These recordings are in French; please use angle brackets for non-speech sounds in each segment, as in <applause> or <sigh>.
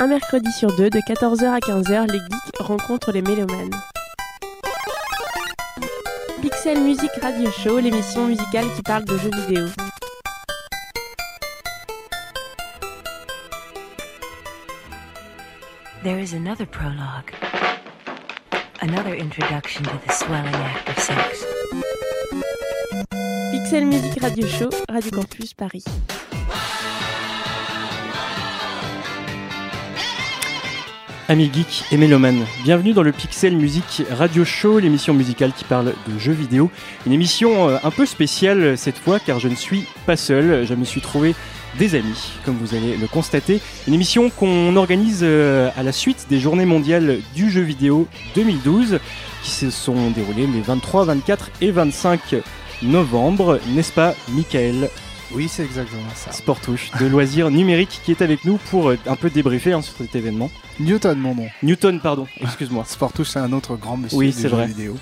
Un mercredi sur deux, de 14h à 15h, les geeks rencontrent les mélomanes. Pixel Music Radio Show, l'émission musicale qui parle de jeux vidéo. There is another prologue. Another introduction to the swelling act of sex. Pixel Music Radio Show, Radio Campus Paris. Amis geeks et mélomanes, bienvenue dans le Pixel Music Radio Show, l'émission musicale qui parle de jeux vidéo. Une émission euh, un peu spéciale cette fois car je ne suis pas seul, je me suis trouvé des amis, comme vous allez le constater. Une émission qu'on organise euh, à la suite des Journées mondiales du jeu vidéo 2012 qui se sont déroulées les 23, 24 et 25 novembre, n'est-ce pas Michael? Oui, c'est exactement ça. Sportouche de loisirs numériques qui est avec nous pour euh, un peu débriefer hein, sur cet événement. Newton, mon nom. Newton, pardon, excuse-moi. Sportouche, c'est un autre grand monsieur Oui, du c'est jeu vrai. vidéo.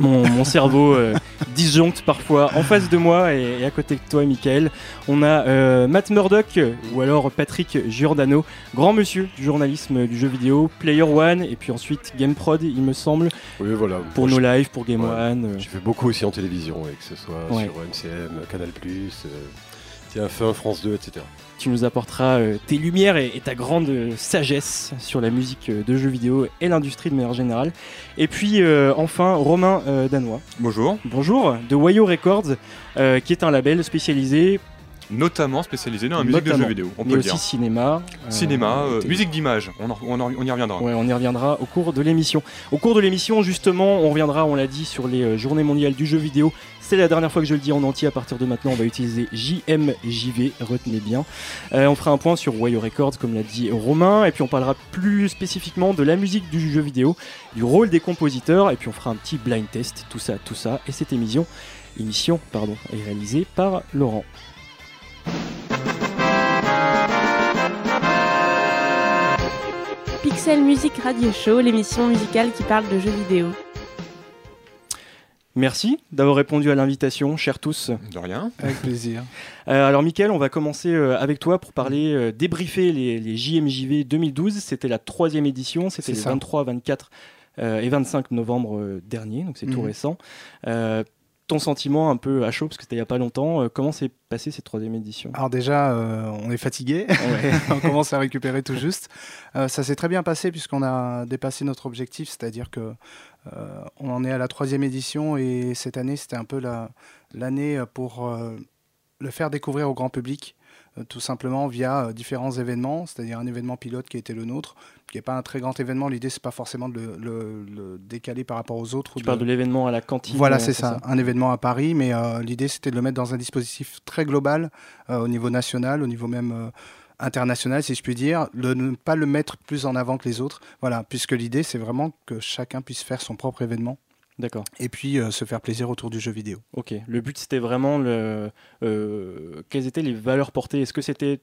Mon, mon cerveau euh, <laughs> disjoncte parfois en face de moi et, et à côté de toi, Michael. On a euh, Matt Murdock ou alors Patrick Giordano, grand monsieur du journalisme du jeu vidéo, Player One et puis ensuite GameProd, il me semble, Oui, voilà. pour Moi, nos lives, pour Game Ouais. One. euh, J'ai fait beaucoup aussi en télévision, et que ce soit Ouais. sur MCM, Canal+, euh, TF1, France 2, etc. tu nous apporteras euh, tes lumières et, et ta grande euh, sagesse sur la musique euh, de jeux vidéo et l'industrie de manière générale. Et puis enfin Romain Danois. Bonjour, Bonjour, de Wayo Records, qui est un label spécialisé, notamment spécialisé dans la musique Notamment. de jeux vidéo, on mais peut le aussi dire. cinéma. euh, Cinéma, euh, musique d'image, on, y reviendra. Ouais, on y reviendra au cours de l'émission. Au cours de l'émission, justement, on reviendra, on l'a dit, sur les euh, journées mondiales du jeu vidéo. C'est la dernière fois que je le dis en entier. À partir de maintenant, on va utiliser JMJV, retenez bien. Euh, on fera un point sur Wayo Records, comme l'a dit Romain, et puis on parlera plus spécifiquement de la musique du jeu vidéo, du rôle des compositeurs, et puis on fera un petit blind test, tout ça, tout ça. Et cette émission, émission, pardon, est réalisée par Laurent. Pixel Music Radio Show, l'émission musicale qui parle de jeux vidéo. Merci d'avoir répondu à l'invitation, chers tous. De rien. Avec plaisir. <laughs> Euh, alors, Mickaël, on va commencer euh, avec toi pour parler, euh, débriefer les, les JMJV 2012. C'était la troisième édition, c'était les ça. 23, 24 euh, et 25 novembre euh, dernier, donc c'est tout Mhm. récent. Ton sentiment un peu à chaud, parce que c'était il n'y a pas longtemps, euh, comment s'est passée cette troisième édition? Alors déjà, euh, on est fatigué. Ouais. <laughs> on commence à récupérer tout juste. Euh, ça s'est très bien passé puisqu'on a dépassé notre objectif, c'est-à-dire que on en est à la troisième édition et cette année, c'était un peu la- l'année pour le faire découvrir au grand public, tout simplement via différents événements, c'est-à-dire un événement pilote qui était le nôtre, qui n'est pas un très grand événement. L'idée, c'est pas forcément de le, le- le décaler par rapport aux autres. Tu parles de l'événement à la cantine Voilà, euh, c'est ça, un événement à Paris, mais euh, l'idée c'était de le mettre dans un dispositif très global euh, au niveau national, au niveau même euh, international, si je puis dire, de ne pas le mettre plus en avant que les autres. Voilà, puisque l'idée c'est vraiment que chacun puisse faire son propre événement D'accord, et puis euh, se faire plaisir autour du jeu vidéo. ok. Le but, c'était vraiment le, euh, quelles étaient les valeurs portées? Est-ce que c'était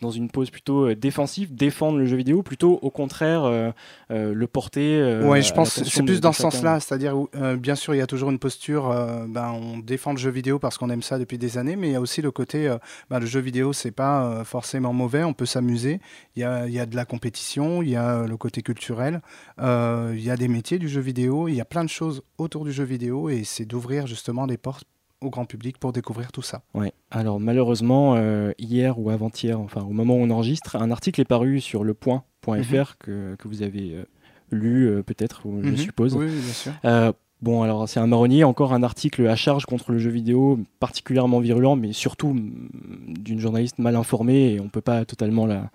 dans une pose plutôt euh, défensive, défendre le jeu vidéo, plutôt au contraire euh, euh, le porter euh, Oui, je pense c'est plus de dans ce sens-là, c'est-à-dire, bien sûr, il y a toujours une posture, ben, on défend le jeu vidéo parce qu'on aime ça depuis des années, mais il y a aussi le côté, ben, le jeu vidéo, c'est pas forcément mauvais, on peut s'amuser, il y a, y a de la compétition, il y a le côté culturel, il y a des métiers du jeu vidéo, il y a plein de choses autour du jeu vidéo, et c'est d'ouvrir justement les portes au grand public pour découvrir tout ça. Ouais. Alors malheureusement, euh, hier ou avant-hier, enfin au moment où on enregistre, un article est paru sur le point.fr Mhm. que, que vous avez euh, lu euh, peut-être, je Mhm. suppose. Oui, bien sûr. Bon, alors c'est un marronnier, encore un article à charge contre le jeu vidéo, particulièrement virulent, mais surtout mm, d'une journaliste mal informée, et on peut pas totalement la,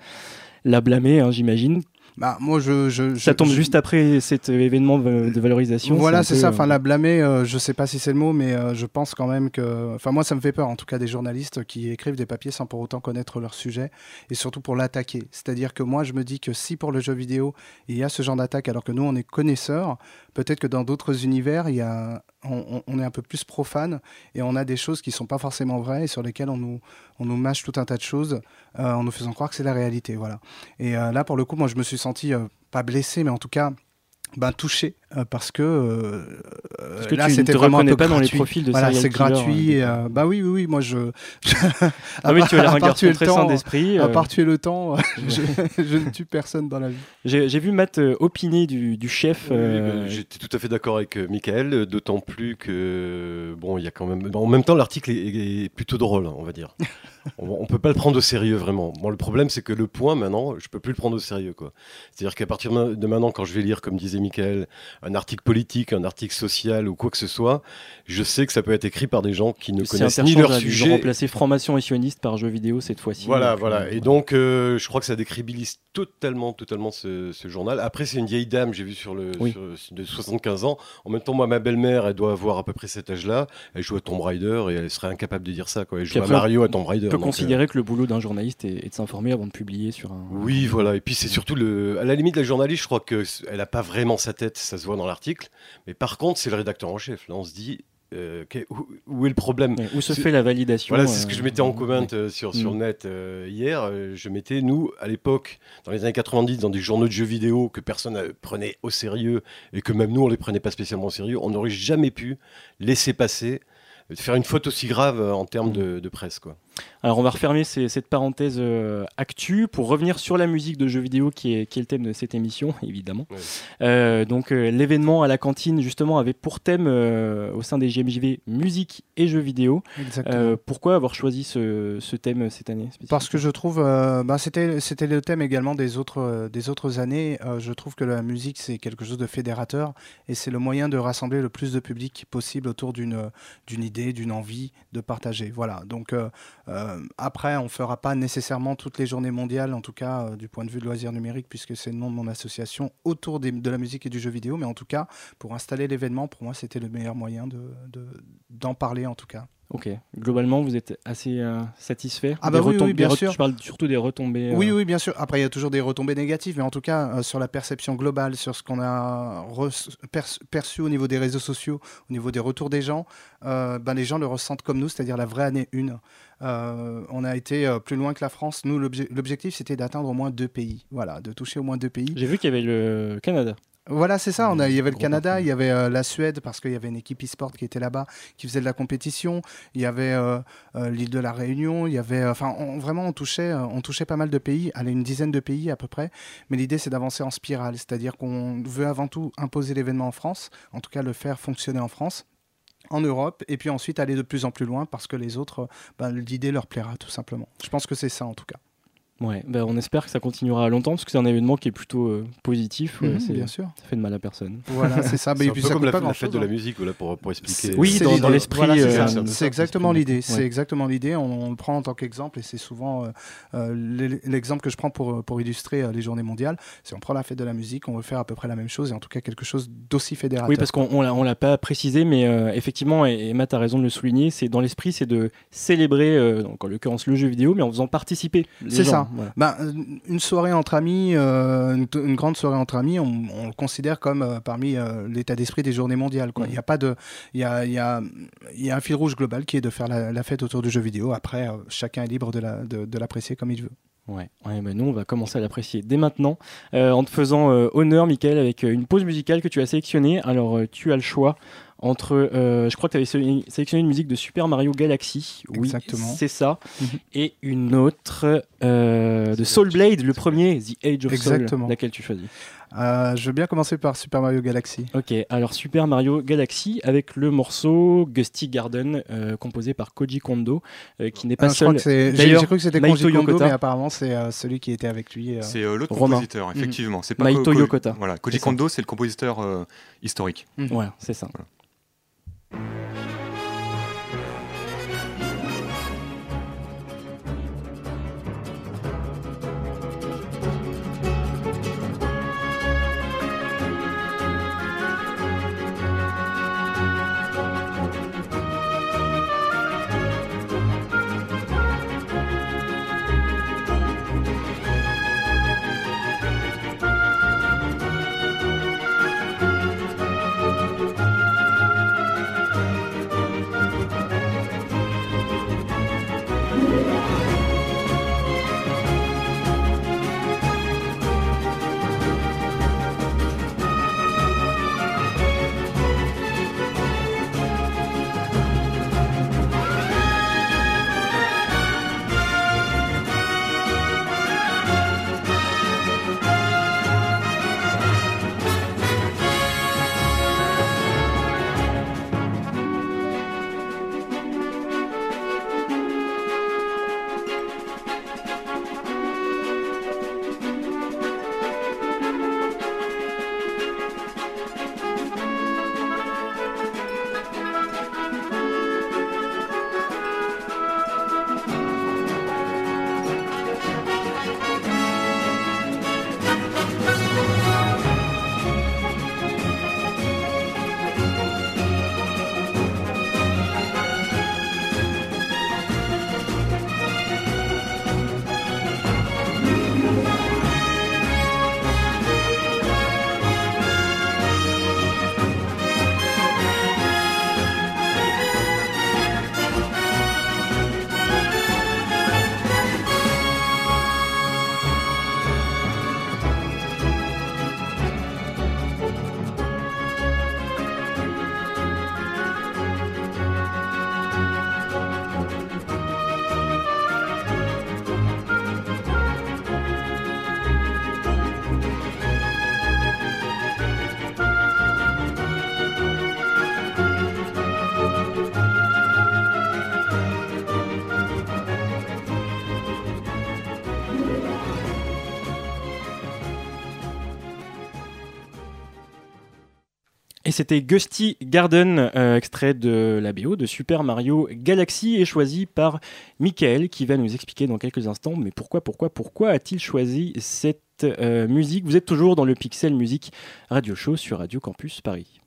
la blâmer, hein, j'imagine. Bah, moi, je, je, Ça tombe je- juste après cet événement de valorisation. Voilà, c'est ça. euh, Enfin, la blâmer, euh, je sais pas si c'est le mot, mais euh, je pense quand même que. Enfin, moi, ça me fait peur, en tout cas, des journalistes qui écrivent des papiers sans pour autant connaître leur sujet et surtout pour l'attaquer. C'est-à-dire que moi, je me dis que si pour le jeu vidéo, il y a ce genre d'attaque, alors que nous, on est connaisseurs, peut-être que dans d'autres univers, il y a. On, est un peu plus profane et on a des choses qui sont pas forcément vraies et sur lesquelles on nous, on nous mâche tout un tas de choses euh, en nous faisant croire que c'est la réalité. Voilà. Et euh, là, pour le coup, moi, je me suis senti euh, pas blessé, mais en tout cas ben, touché euh, parce que, euh, Parce que là c'était vraiment un peu pas dans les gratuit. profils de Voilà, serial c'est gratuit. hein, et, euh, bah oui, oui, oui, moi je. <laughs> Ah oui, tu as l'air à un part garçon tuer le très temps, sain d'esprit. À part tuer le temps, <laughs> <laughs> je, je ne tue personne dans la vie. J'ai vu Matt euh, opiner du, du chef. Oui, J'étais tout à fait d'accord avec Michael, d'autant plus que bon, il y a quand même. En même temps, l'article est, est plutôt drôle, on va dire. On, on peut pas le prendre au sérieux vraiment. Bon, le problème, c'est que le point maintenant, je peux plus le prendre au sérieux, quoi. C'est-à-dire qu'à partir de maintenant, quand je vais lire, comme disait Michael, un article politique, un article social ou quoi que ce soit, je sais que ça peut être écrit par des gens qui ne connaissent ni leur interchangeable. Ils ont sujet remplacé franc-maçon et sioniste par jeu vidéo cette fois-ci. voilà, Donc, voilà. euh, Et donc, euh, je crois que ça décrédibilise totalement, totalement ce, ce journal. Après, c'est une vieille dame, j'ai vu sur le Oui. sur- de 75 ans. En même temps, moi, ma belle-mère, elle doit avoir à peu près cet âge-là. Elle joue à Tomb Raider et elle serait incapable de dire ça. Quoi. Elle joue à Mario, à Tomb Raider. On peut considérer que le boulot d'un journaliste est, est de s'informer avant de publier sur un. euh, Oui, voilà. Et puis, c'est surtout le. À la limite, la journaliste, je crois qu'elle n'a pas vraiment sa tête, ça se voit dans l'article. Mais par contre, c'est le rédacteur en chef. Là, on se dit. euh, où, où est le problème? Ouais, Où se fait la validation Voilà, c'est ce que euh, je mettais en comment euh, sur, sur Mm. net euh, hier. Euh, je mettais, nous, à l'époque, dans les années 90, dans des journaux de jeux vidéo que personne euh, prenait au sérieux et que même nous, on les prenait pas spécialement au sérieux, on n'aurait jamais pu laisser passer, euh, faire une faute aussi grave euh, en termes Mm. de, de presse. Quoi. Alors on va refermer ces- cette parenthèse euh, actu pour revenir sur la musique de jeux vidéo qui est, qui est le thème de cette émission, <laughs> évidemment. Ouais. Euh, donc euh, l'événement à la cantine justement avait pour thème euh, au sein des GMJV musique et jeux vidéo. Exactement. Euh, pourquoi avoir choisi ce, ce thème cette année Parce que je trouve, euh, bah, c'était le thème également des autres des autres années. Euh, je trouve que la musique c'est quelque chose de fédérateur et c'est le moyen de rassembler le plus de public possible autour d'une idée, d'une envie de partager. Voilà. Donc après, on fera pas nécessairement toutes les journées mondiales, en tout cas euh, du point de vue de loisirs numériques, puisque c'est le nom de mon association autour de la musique et du jeu vidéo. Mais en tout cas, pour installer l'événement, pour moi, c'était le meilleur moyen de de- d'en parler, en tout cas. Ok. Globalement, vous êtes assez euh, satisfait Ah Des bah oui, retom- oui, bien des sûr. Je parle surtout des retombées. euh, Oui, oui, bien sûr. Après, il y a toujours des retombées négatives, mais en tout cas, euh, sur la perception globale, sur ce qu'on a perçu, au niveau des réseaux sociaux, au niveau des retours des gens, ben, les gens le ressentent comme nous, c'est-à-dire la vraie année 1. Euh, on a été plus loin que la France. Nous, l'obje- l'objectif, c'était d'atteindre au moins deux pays. Voilà, de toucher au moins deux pays. J'ai vu qu'il y avait le Canada. Voilà, c'est ça. On a, il y avait le Canada, il y avait euh, la Suède parce qu'il y avait une équipe e-sport qui était là-bas, qui faisait de la compétition. Il y avait euh, euh, l'île de la Réunion. Il y avait, enfin, on- vraiment, on touchait, on touchait pas mal de pays, allez, une dizaine de pays à peu près. Mais l'idée, c'est d'avancer en spirale, c'est-à-dire qu'on veut avant tout imposer l'événement en France, en tout cas le faire fonctionner en France en Europe et puis ensuite aller de plus en plus loin parce que les autres, ben, l'idée leur plaira tout simplement. Je pense que c'est ça en tout cas. Ouais, bah, on espère que ça continuera longtemps parce que c'est un événement qui est plutôt euh, positif. ouais, Mhm, c'est- bien sûr. Ça fait de mal à personne. Voilà, c'est ça. <laughs> C'est Mais un puis peu ça comme la, fête de hein. la musique, voilà, pour, pour expliquer. Oui, C'est dans- l'esprit, Voilà, c'est euh, ça. de- c'est exactement Ouais. l'idée. C'est exactement l'idée. On, on le prend en tant qu'exemple et c'est souvent euh, euh, l'e- l'exemple que je prends pour, pour illustrer euh, les journées mondiales. C'est on prend la fête de la musique, on veut faire à peu près la même chose et en tout cas quelque chose d'aussi fédérateur. Oui, parce qu'on on l'a- on l'a pas précisé, mais euh, effectivement, et, et Matt a raison de le souligner, c'est dans l'esprit, c'est de célébrer, euh, donc en l'occurrence le jeu vidéo, mais en faisant participer. les C'est ça. Voilà. Ben, euh, une soirée entre amis, euh, une, une grande soirée entre amis, on, on le considère comme euh, parmi euh, l'état d'esprit des journées mondiales. quoi. Il y a pas de, il y a, il y a, y a un fil rouge global qui est de faire la, la fête autour du jeu vidéo. Après, chacun est libre de la- de- de l'apprécier comme il veut. Ouais, ouais bah nous on va commencer à l'apprécier dès maintenant en te faisant honneur, Michael, avec une pause musicale que tu as sélectionnée. Alors tu as le choix entre, euh, je crois que tu avais sé- sélectionné une musique de Super Mario Galaxy, oui, Exactement. c'est ça, Mhm. et une autre euh, de Soul Blade, le premier, The Age of Exactement. Soul, laquelle tu choisis. Euh, je veux bien commencer par Super Mario Galaxy. Ok, alors Super Mario Galaxy avec le morceau Gusty Garden euh, composé par Koji Kondo, euh, qui n'est pas Ah, je seul. J'ai D'ailleurs, j'ai cru que c'était Maito Koji Kondo, Yokota. mais apparemment c'est euh, celui qui était avec lui. euh. C'est euh, l'autre compositeur, effectivement. C'est pas Maito Ko- Ko- Yokota. Voilà, Koji. Kondo, c'est le compositeur euh, historique. Voilà, c'est ça. Thank you. Et c'était Gusty Garden, euh, extrait de la BO de Super Mario Galaxy, et choisi par Michael, qui va nous expliquer dans quelques instants. Mais pourquoi, pourquoi, pourquoi a-t-il choisi cette euh, musique? Vous êtes toujours dans le Pixel Music Radio Show sur Radio Campus Paris.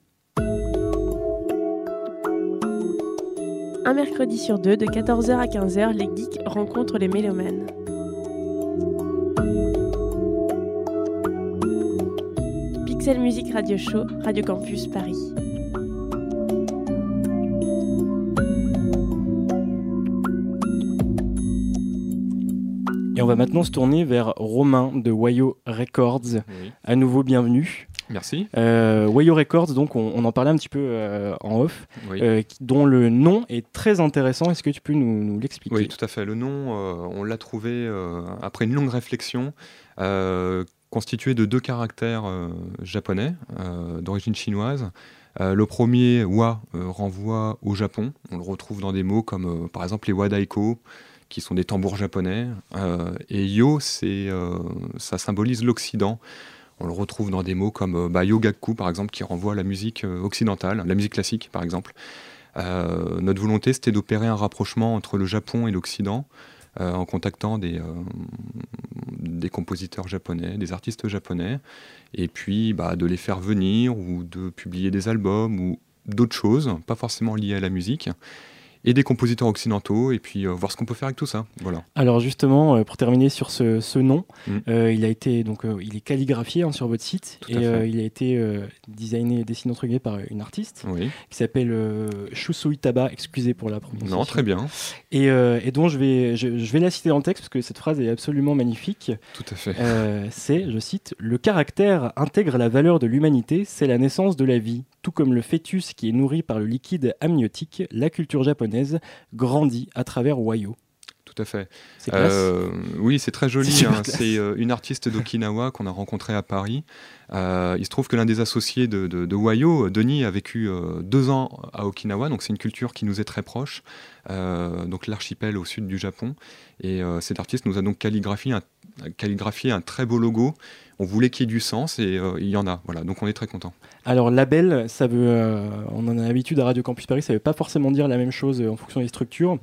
Un mercredi sur deux, de 14h à 15h, les geeks rencontrent les mélomanes. Pixel Music Radio Show, Radio Campus Paris. Et on va maintenant se tourner vers Romain de Wayo Records. À nouveau, bienvenue. Merci. Euh, Wayo Records, donc on, on en parlait un petit peu euh, en off, Oui. euh, dont le nom est très intéressant. Est-ce que tu peux nous, nous l'expliquer? Oui, tout à fait. Le nom, euh, on l'a trouvé euh, après une longue réflexion, euh, constitué de deux caractères euh, japonais euh, d'origine chinoise. Euh, le premier, wa, renvoie au Japon. On le retrouve dans des mots comme par exemple les wadaiko, qui sont des tambours japonais. Et yo, ça symbolise l'Occident. On le retrouve dans des mots comme bah, yogaku, par exemple, qui renvoie à la musique occidentale, la musique classique, par exemple. Notre volonté, c'était d'opérer un rapprochement entre le Japon et l'Occident euh, en contactant des, euh, des compositeurs japonais, des artistes japonais, et puis bah, de les faire venir ou de publier des albums ou d'autres choses, pas forcément liées à la musique, et des compositeurs occidentaux, et puis euh, voir ce qu'on peut faire avec tout ça. Voilà. Alors justement, euh, pour terminer sur ce, ce nom, Mm. euh, il a été donc il est calligraphié hein, sur votre site Tout et il a été designé, dessiné entre guillemets par une artiste Oui. qui s'appelle Shusui Taba. Excusez pour la prononciation. Non, très bien. Et, et dont je vais je, je vais la citer dans le texte parce que cette phrase est absolument magnifique. Tout à fait. C'est, je cite, Le caractère intègre la valeur de l'humanité, c'est la naissance de la vie. Tout comme le fœtus qui est nourri par le liquide amniotique, la culture japonaise grandit à travers Wayo. Tout à fait. Euh, oui, c'est très joli. C'est hein. euh, une artiste d'Okinawa <laughs> qu'on a rencontrée à Paris. Euh, il se trouve que l'un des associés de, de, de Wayo, Denis, a vécu euh, deux ans à Okinawa, donc c'est une culture qui nous est très proche, euh, donc l'archipel au sud du Japon. Et cet artiste nous a donc calligraphié un, calligraphié un très beau logo. On voulait qu'il y ait du sens et il y en a. Voilà, donc on est très content. Alors label, ça veut, on en a l'habitude à Radio Campus Paris, ça veut pas forcément dire la même chose en fonction des structures. Mm.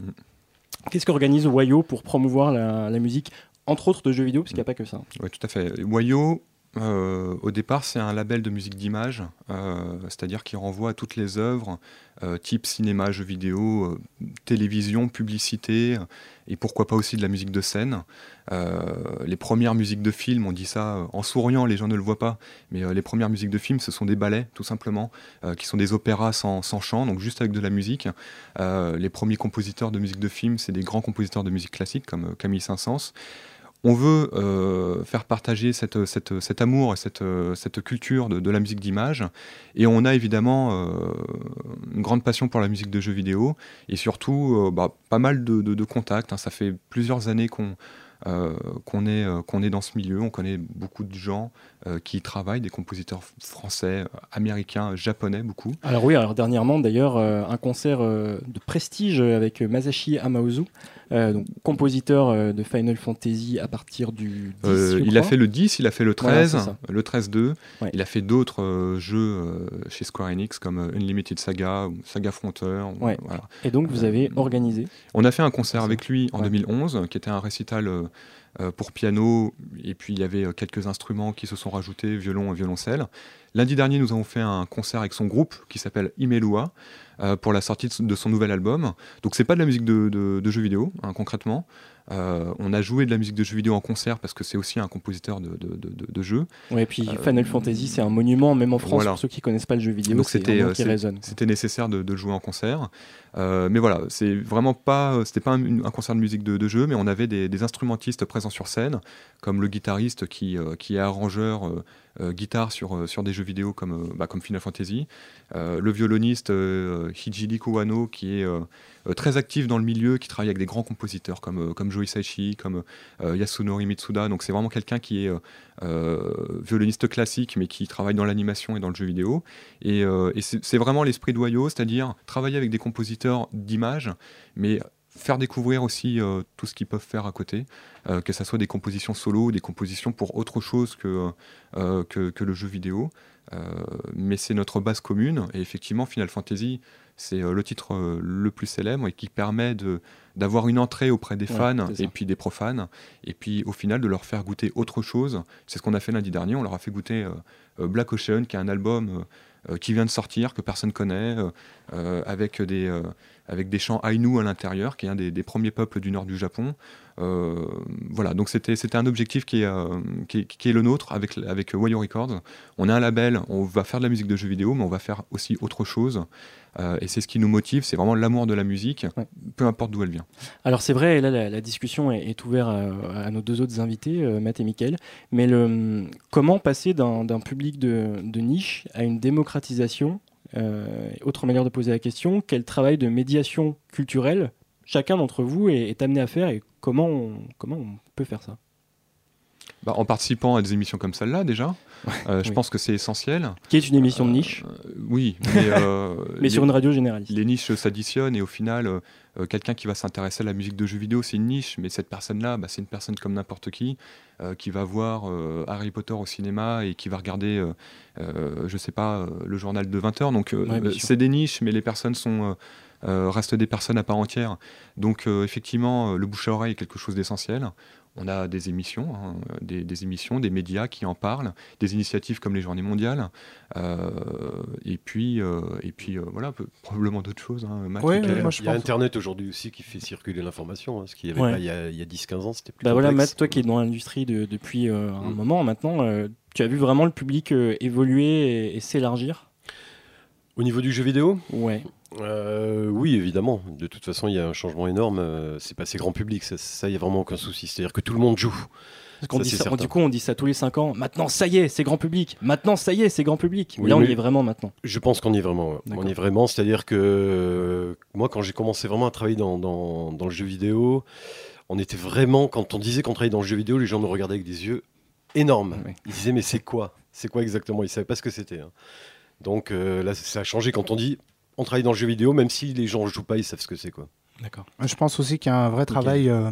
Qu'est-ce qu'organise Wayo pour promouvoir la, musique, entre autres de jeux vidéo, parce qu'il n'y a pas que ça. Oui, tout à fait. Wayo, euh, au départ, c'est un label de musique d'image, euh, c'est-à-dire qui renvoie à toutes les œuvres, euh, type cinéma, jeux vidéo, télévision, publicité, et pourquoi pas aussi de la musique de scène. Les premières musiques de films, on dit ça en souriant, les gens ne le voient pas, mais les premières musiques de films, ce sont des ballets, tout simplement, qui sont des opéras sans, chant, donc juste avec de la musique. Les premiers compositeurs de musique de film, c'est des grands compositeurs de musique classique, comme Camille Saint-Saëns. On veut euh, faire partager cet amour et cette, culture de, la musique d'image. Et on a évidemment euh, une grande passion pour la musique de jeux vidéo et surtout euh, bah, pas mal de, contacts. hein. Ça fait plusieurs années qu'on est, est dans ce milieu. On connaît beaucoup de gens qui y travaillent, des compositeurs français, américains, japonais, beaucoup. Alors oui, alors dernièrement d'ailleurs, un concert de prestige avec Masashi Amaozu, euh, donc compositeur euh, de Final Fantasy à partir du 10, Euh, il a fait le 10, il a fait le Voilà, 13, c'est ça. le 13-2. Ouais. Il a fait d'autres jeux chez Square Enix comme Unlimited Saga ou Saga Frontier. Ouais. voilà. Et donc vous avez organisé. On a fait un concert avec lui en Ouais. 2011, qui était un récital pour piano, et puis il y avait quelques instruments qui se sont rajoutés, violon et violoncelle. Lundi dernier, nous avons fait un concert avec son groupe qui s'appelle Imelua euh, pour la sortie de son- nouvel album. Donc c'est pas de la musique de, de- de jeux vidéo, hein, concrètement. Euh, on a joué de la musique de jeux vidéo en concert parce que c'est aussi un compositeur de, de- de- de- de jeux. Ouais, et puis Euh, Final Fantasy, c'est un monument, même en France, voilà. pour ceux qui connaissent pas le jeu vidéo, Donc c'était c'était nécessaire de, de le jouer en concert. Euh, mais voilà, c'est vraiment pas, c'était pas un, concert de musique de, jeu, mais on avait des, des instrumentistes présents sur scène, comme le guitariste qui, qui est arrangeur guitare sur, euh, sur des jeux vidéo comme, euh, bah, comme Final Fantasy, euh, le violoniste euh, Hijiri Kowano qui est euh, euh, très actif dans le milieu, qui travaille avec des grands compositeurs comme, euh, comme Joe Hisaishi, comme euh, Yasunori Mitsuda. Donc c'est vraiment quelqu'un qui est euh, euh, violoniste classique, mais qui travaille dans l'animation et dans le jeu vidéo. Et, euh, c'est vraiment l'esprit de Wayo, c'est-à-dire travailler avec des compositeurs d'images, mais faire découvrir aussi euh, tout ce qu'ils peuvent faire à côté, euh, que ce soit des compositions solo, des compositions pour autre chose que, euh, que, que, le jeu vidéo. mais c'est notre base commune, et effectivement, Final Fantasy, c'est le titre le plus célèbre et qui permet d'avoir une entrée auprès des fans ouais, et puis des profanes, et puis au final de leur faire goûter autre chose. C'est ce qu'on a fait lundi dernier, on leur a fait goûter Black Ocean, qui est un album qui vient de sortir, que personne connaît, avec des avec des chants Ainu à l'intérieur, qui est un des, des, premiers peuples du nord du Japon. Euh, voilà, donc c'était un objectif qui est, euh, qui, est, qui est, le nôtre avec, avec Wayo Records. On a un label, on va faire de la musique de jeux vidéo, mais on va faire aussi autre chose. Euh, et c'est ce qui nous motive, c'est vraiment l'amour de la musique, ouais. peu importe d'où elle vient. Alors c'est vrai, et là la, la discussion est, est ouverte à, à, nos deux autres invités, Matt et Michael, mais le, comment passer d'un public de, de niche à une démocratisation autre manière de poser la question, quel travail de médiation culturelle chacun d'entre vous est, est, amené à faire et comment on, comment on peut faire ça? Bah, En participant à des émissions comme celle-là déjà, euh, oui. je pense que c'est essentiel. Qui est une émission de niche euh, Oui, mais, euh, <laughs> mais sur une radio généraliste. Les niches s'additionnent et au final, euh, quelqu'un qui va s'intéresser à la musique de jeux vidéo, c'est une niche, mais cette personne-là, bah, c'est une personne comme n'importe qui, euh, qui va voir euh, Harry Potter au cinéma et qui va regarder, je sais pas, le journal de 20h. Donc ouais, c'est des niches, mais les personnes sont... restent des personnes à part entière. Donc effectivement, le bouche à oreille est quelque chose d'essentiel. On a des émissions, hein, des, des, émissions, des médias qui en parlent, des initiatives comme les Journées mondiales, euh, et puis, euh, et puis euh, voilà, peu, probablement d'autres choses. Hein, ouais, ouais, moi, il y a Internet aujourd'hui aussi qui fait circuler l'information, hein, ce qu'il n'y avait ouais. pas il y a, a 10-15 ans, c'était plus bah voilà, Matt, toi qui es dans l'industrie de, depuis un mmh. moment maintenant, tu as vu vraiment le public évoluer et, et s'élargir? Au niveau du jeu vidéo? Ouais. Euh, oui, évidemment. De toute façon, il y a un changement énorme. Euh, c'est passé grand public, ça, il n'y a vraiment aucun souci. C'est-à-dire que tout le monde joue. Parce dit ça, du coup, on dit ça tous les 5 ans. Maintenant, ça y est, c'est grand public. Maintenant, ça y est, c'est grand public. Oui, Là, on y est vraiment maintenant. Je pense qu'on y est vraiment. On y est vraiment. C'est-à-dire que euh, moi, quand j'ai commencé vraiment à travailler dans, dans, dans, le jeu vidéo, on était vraiment. Quand on disait qu'on travaillait dans le jeu vidéo, les gens nous regardaient avec des yeux énormes. Oui. Ils disaient, mais c'est quoi? C'est quoi exactement? Ils ne savaient pas ce que c'était. Hein. Donc euh, là, ça a changé quand on dit on travaille dans le jeu vidéo, même si les gens ne jouent pas, ils savent ce que c'est. quoi. D'accord. Je pense aussi qu'il y a un vrai okay. travail, euh,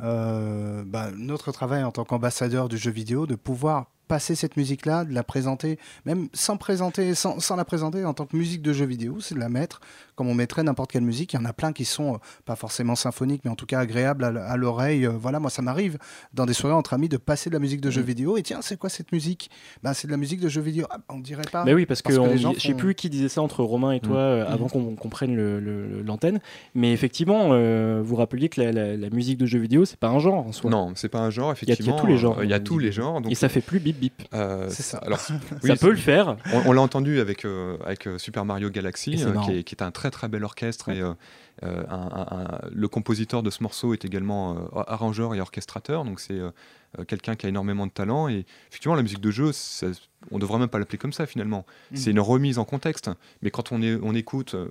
euh, bah, notre travail en tant qu'ambassadeur du jeu vidéo, de pouvoir passer cette musique-là, de la présenter, même sans, présenter, sans, sans, la présenter en tant que musique de jeu vidéo, c'est de la mettre comme on mettrait n'importe quelle musique. Il y en a plein qui sont euh, pas forcément symphoniques, mais en tout cas agréables à, à l'oreille. Euh, voilà, moi, ça m'arrive dans des soirées entre amis de passer de la musique de jeu vidéo. Et tiens, c'est quoi cette musique? Ben, C'est de la musique de jeu vidéo. Ah, on dirait pas. Mais oui, parce, parce que, que font... je sais plus qui disait ça entre Romain et toi mmh. euh, avant qu'on qu prenne l'antenne. Le, le, mais effectivement, euh, vous rappeliez que la, la, la, musique de jeu vidéo, c'est pas un genre en soi. Non, c'est pas un genre, effectivement. Il y, a tous les genres. Il y a tous les genres. Donc... Et ça fait plus bip bip. Euh, c'est ça. Alors, <laughs> oui, ça peut le faire. On, on l'a entendu avec, euh, avec Super Mario Galaxy, qui est, qui, est, un très très bel orchestre. Et, euh, un, un, le compositeur de ce morceau est également euh, arrangeur et orchestrateur, donc c'est euh, quelqu'un qui a énormément de talent. Et effectivement, la musique de jeu, ça, on devrait même pas l'appeler comme ça finalement. Mmh. C'est une remise en contexte. Mais quand on, est, on écoute euh,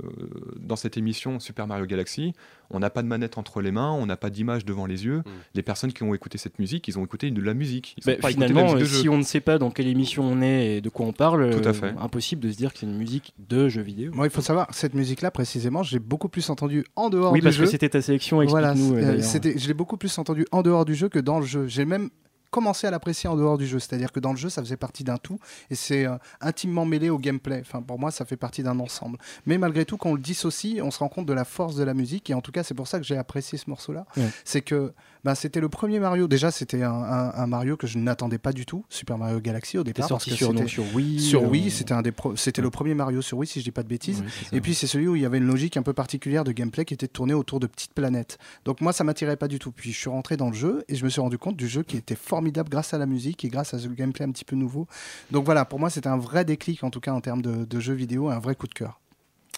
dans cette émission Super Mario Galaxy, on n'a pas de manette entre les mains, on n'a pas d'image devant les yeux. Mmh. Les personnes qui ont écouté cette musique, ils ont écouté de la musique. Bah, finalement, si jeu. on ne sait pas dans quelle émission on est et de quoi on parle, Tout à fait. Euh, impossible de se dire que c'est une musique de jeu vidéo. Moi, il faut savoir, cette musique-là précisément, j'ai beaucoup plus entendu en dehors oui, du jeu. Oui, parce que c'était ta sélection. Voilà, euh, je l'ai beaucoup plus entendu en dehors du jeu que dans le jeu. J'ai même commencé à l'apprécier en dehors du jeu. C'est-à-dire que dans le jeu, ça faisait partie d'un tout et c'est euh, intimement mêlé au gameplay. Enfin, pour moi, ça fait partie d'un ensemble. Mais malgré tout, quand on le dissocie, on se rend compte de la force de la musique. Et en tout cas, c'est pour ça que j'ai apprécié ce morceau-là. Ouais. C'est que ben, c'était le premier Mario. Déjà, c'était un, un, un, Mario que je n'attendais pas du tout, Super Mario Galaxy au départ. Sorti sur, donc, sur Wii. Sur Wii, euh... c'était un des c'était ouais. le premier Mario sur Wii, si je dis pas de bêtises. Oui, et puis c'est celui où il y avait une logique un peu particulière de gameplay qui était de tourner autour de petites planètes. Donc moi, ça m'attirait pas du tout. Puis je suis rentré dans le jeu et je me suis rendu compte du jeu qui était formidable grâce à la musique et grâce à ce gameplay un petit peu nouveau. Donc voilà, pour moi, c'était un vrai déclic en tout cas en termes de, de jeux vidéo, un vrai coup de cœur.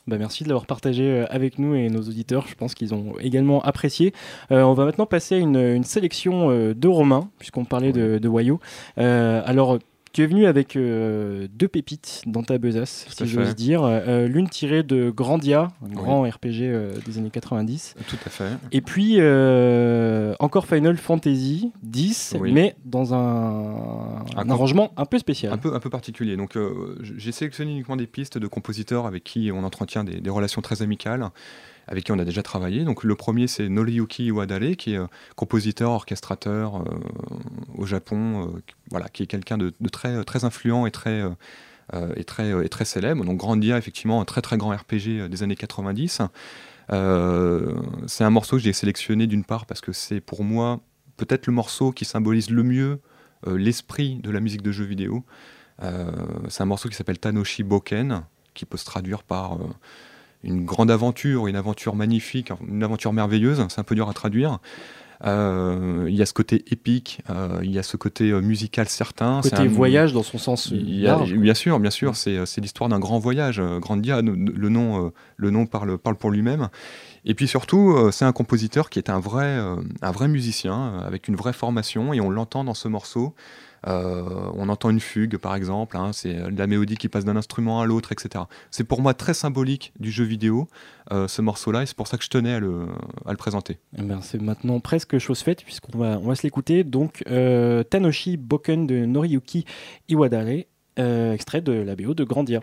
Bah merci de l'avoir partagé euh, avec nous et nos auditeurs. Je pense qu'ils ont également apprécié. Euh, on va maintenant passer à une, une sélection euh, de Romain, puisqu'on parlait de, de Wayo. Euh, alors, tu es venu avec euh, deux pépites dans ta besace, Tout si j'ose dire. Euh, L'une tirée de Grandia, un oui. grand RPG euh, des années 90. Tout à fait. Et puis euh, encore Final Fantasy 10, oui. mais dans un, un, un arrangement un peu spécial. Un peu, un peu particulier. Donc euh, j'ai sélectionné uniquement des pistes de compositeurs avec qui on entretient des, des relations très amicales avec qui on a déjà travaillé. Donc le premier c'est Noriyuki Iwadare qui est compositeur, orchestrateur au Japon, voilà, qui est quelqu'un de, très, très influent et très, et très, et très célèbre. Donc Grandia effectivement un très très grand RPG des années 90. c'est un morceau que j'ai sélectionné d'une part parce que c'est pour moi peut-être le morceau qui symbolise le mieux l'esprit de la musique de jeu vidéo. c'est un morceau qui s'appelle Tanoshi Boken, qui peut se traduire par euh, une grande aventure, une aventure magnifique, une aventure merveilleuse, c'est un peu dur à traduire. Euh, il y a ce côté épique, euh, il y a ce côté musical certain. Côté voyage dans son sens large. Bien sûr, bien sûr, c'est l'histoire d'un grand voyage. Grandia, le nom, le nom parle, parle pour lui-même. Et puis surtout, c'est un compositeur qui est un vrai, un vrai musicien, avec une vraie formation, et on l'entend dans ce morceau. Euh, on entend une fugue, par exemple, hein, c'est la mélodie qui passe d'un instrument à l'autre, etc. C'est pour moi très symbolique du jeu vidéo, euh, ce morceau-là, et c'est pour ça que je tenais à le, présenter. Eh ben, c'est maintenant presque chose faite, puisqu'on va, on va se l'écouter. Donc, euh, Tanoshi Boken de Noriyuki Iwadare, extrait de la BO de Grandia.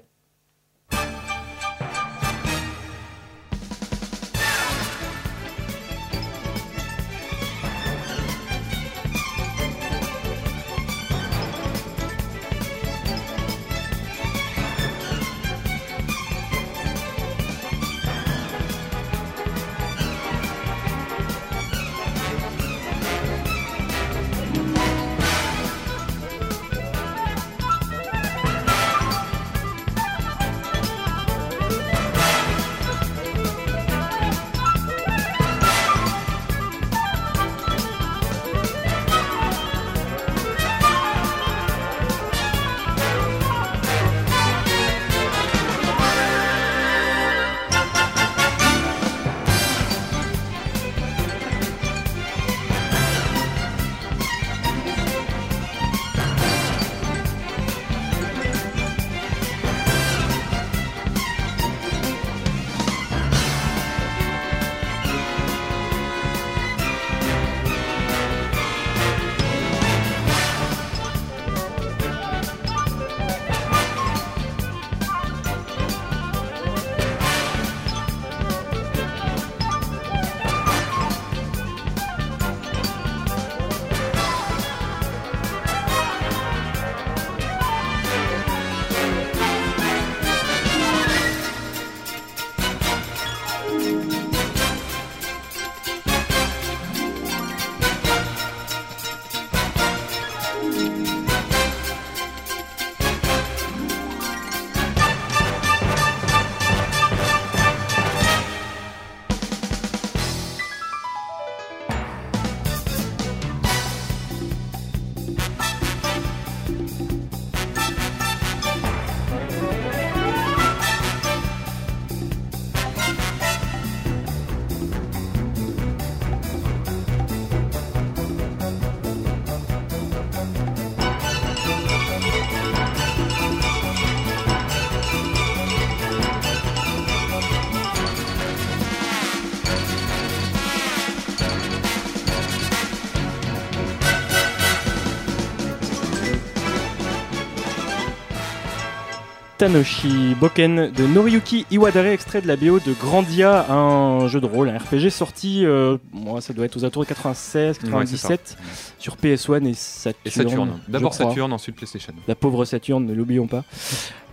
Tanoshi Boken de Noriyuki Iwadare, extrait de la BO de Grandia, un jeu de rôle, un RPG sorti, euh, ça doit être aux alentours de 96, 97, sur PS1 et Saturn. Et Saturn. D'abord Saturn, ensuite PlayStation. La pauvre Saturn, ne l'oublions pas.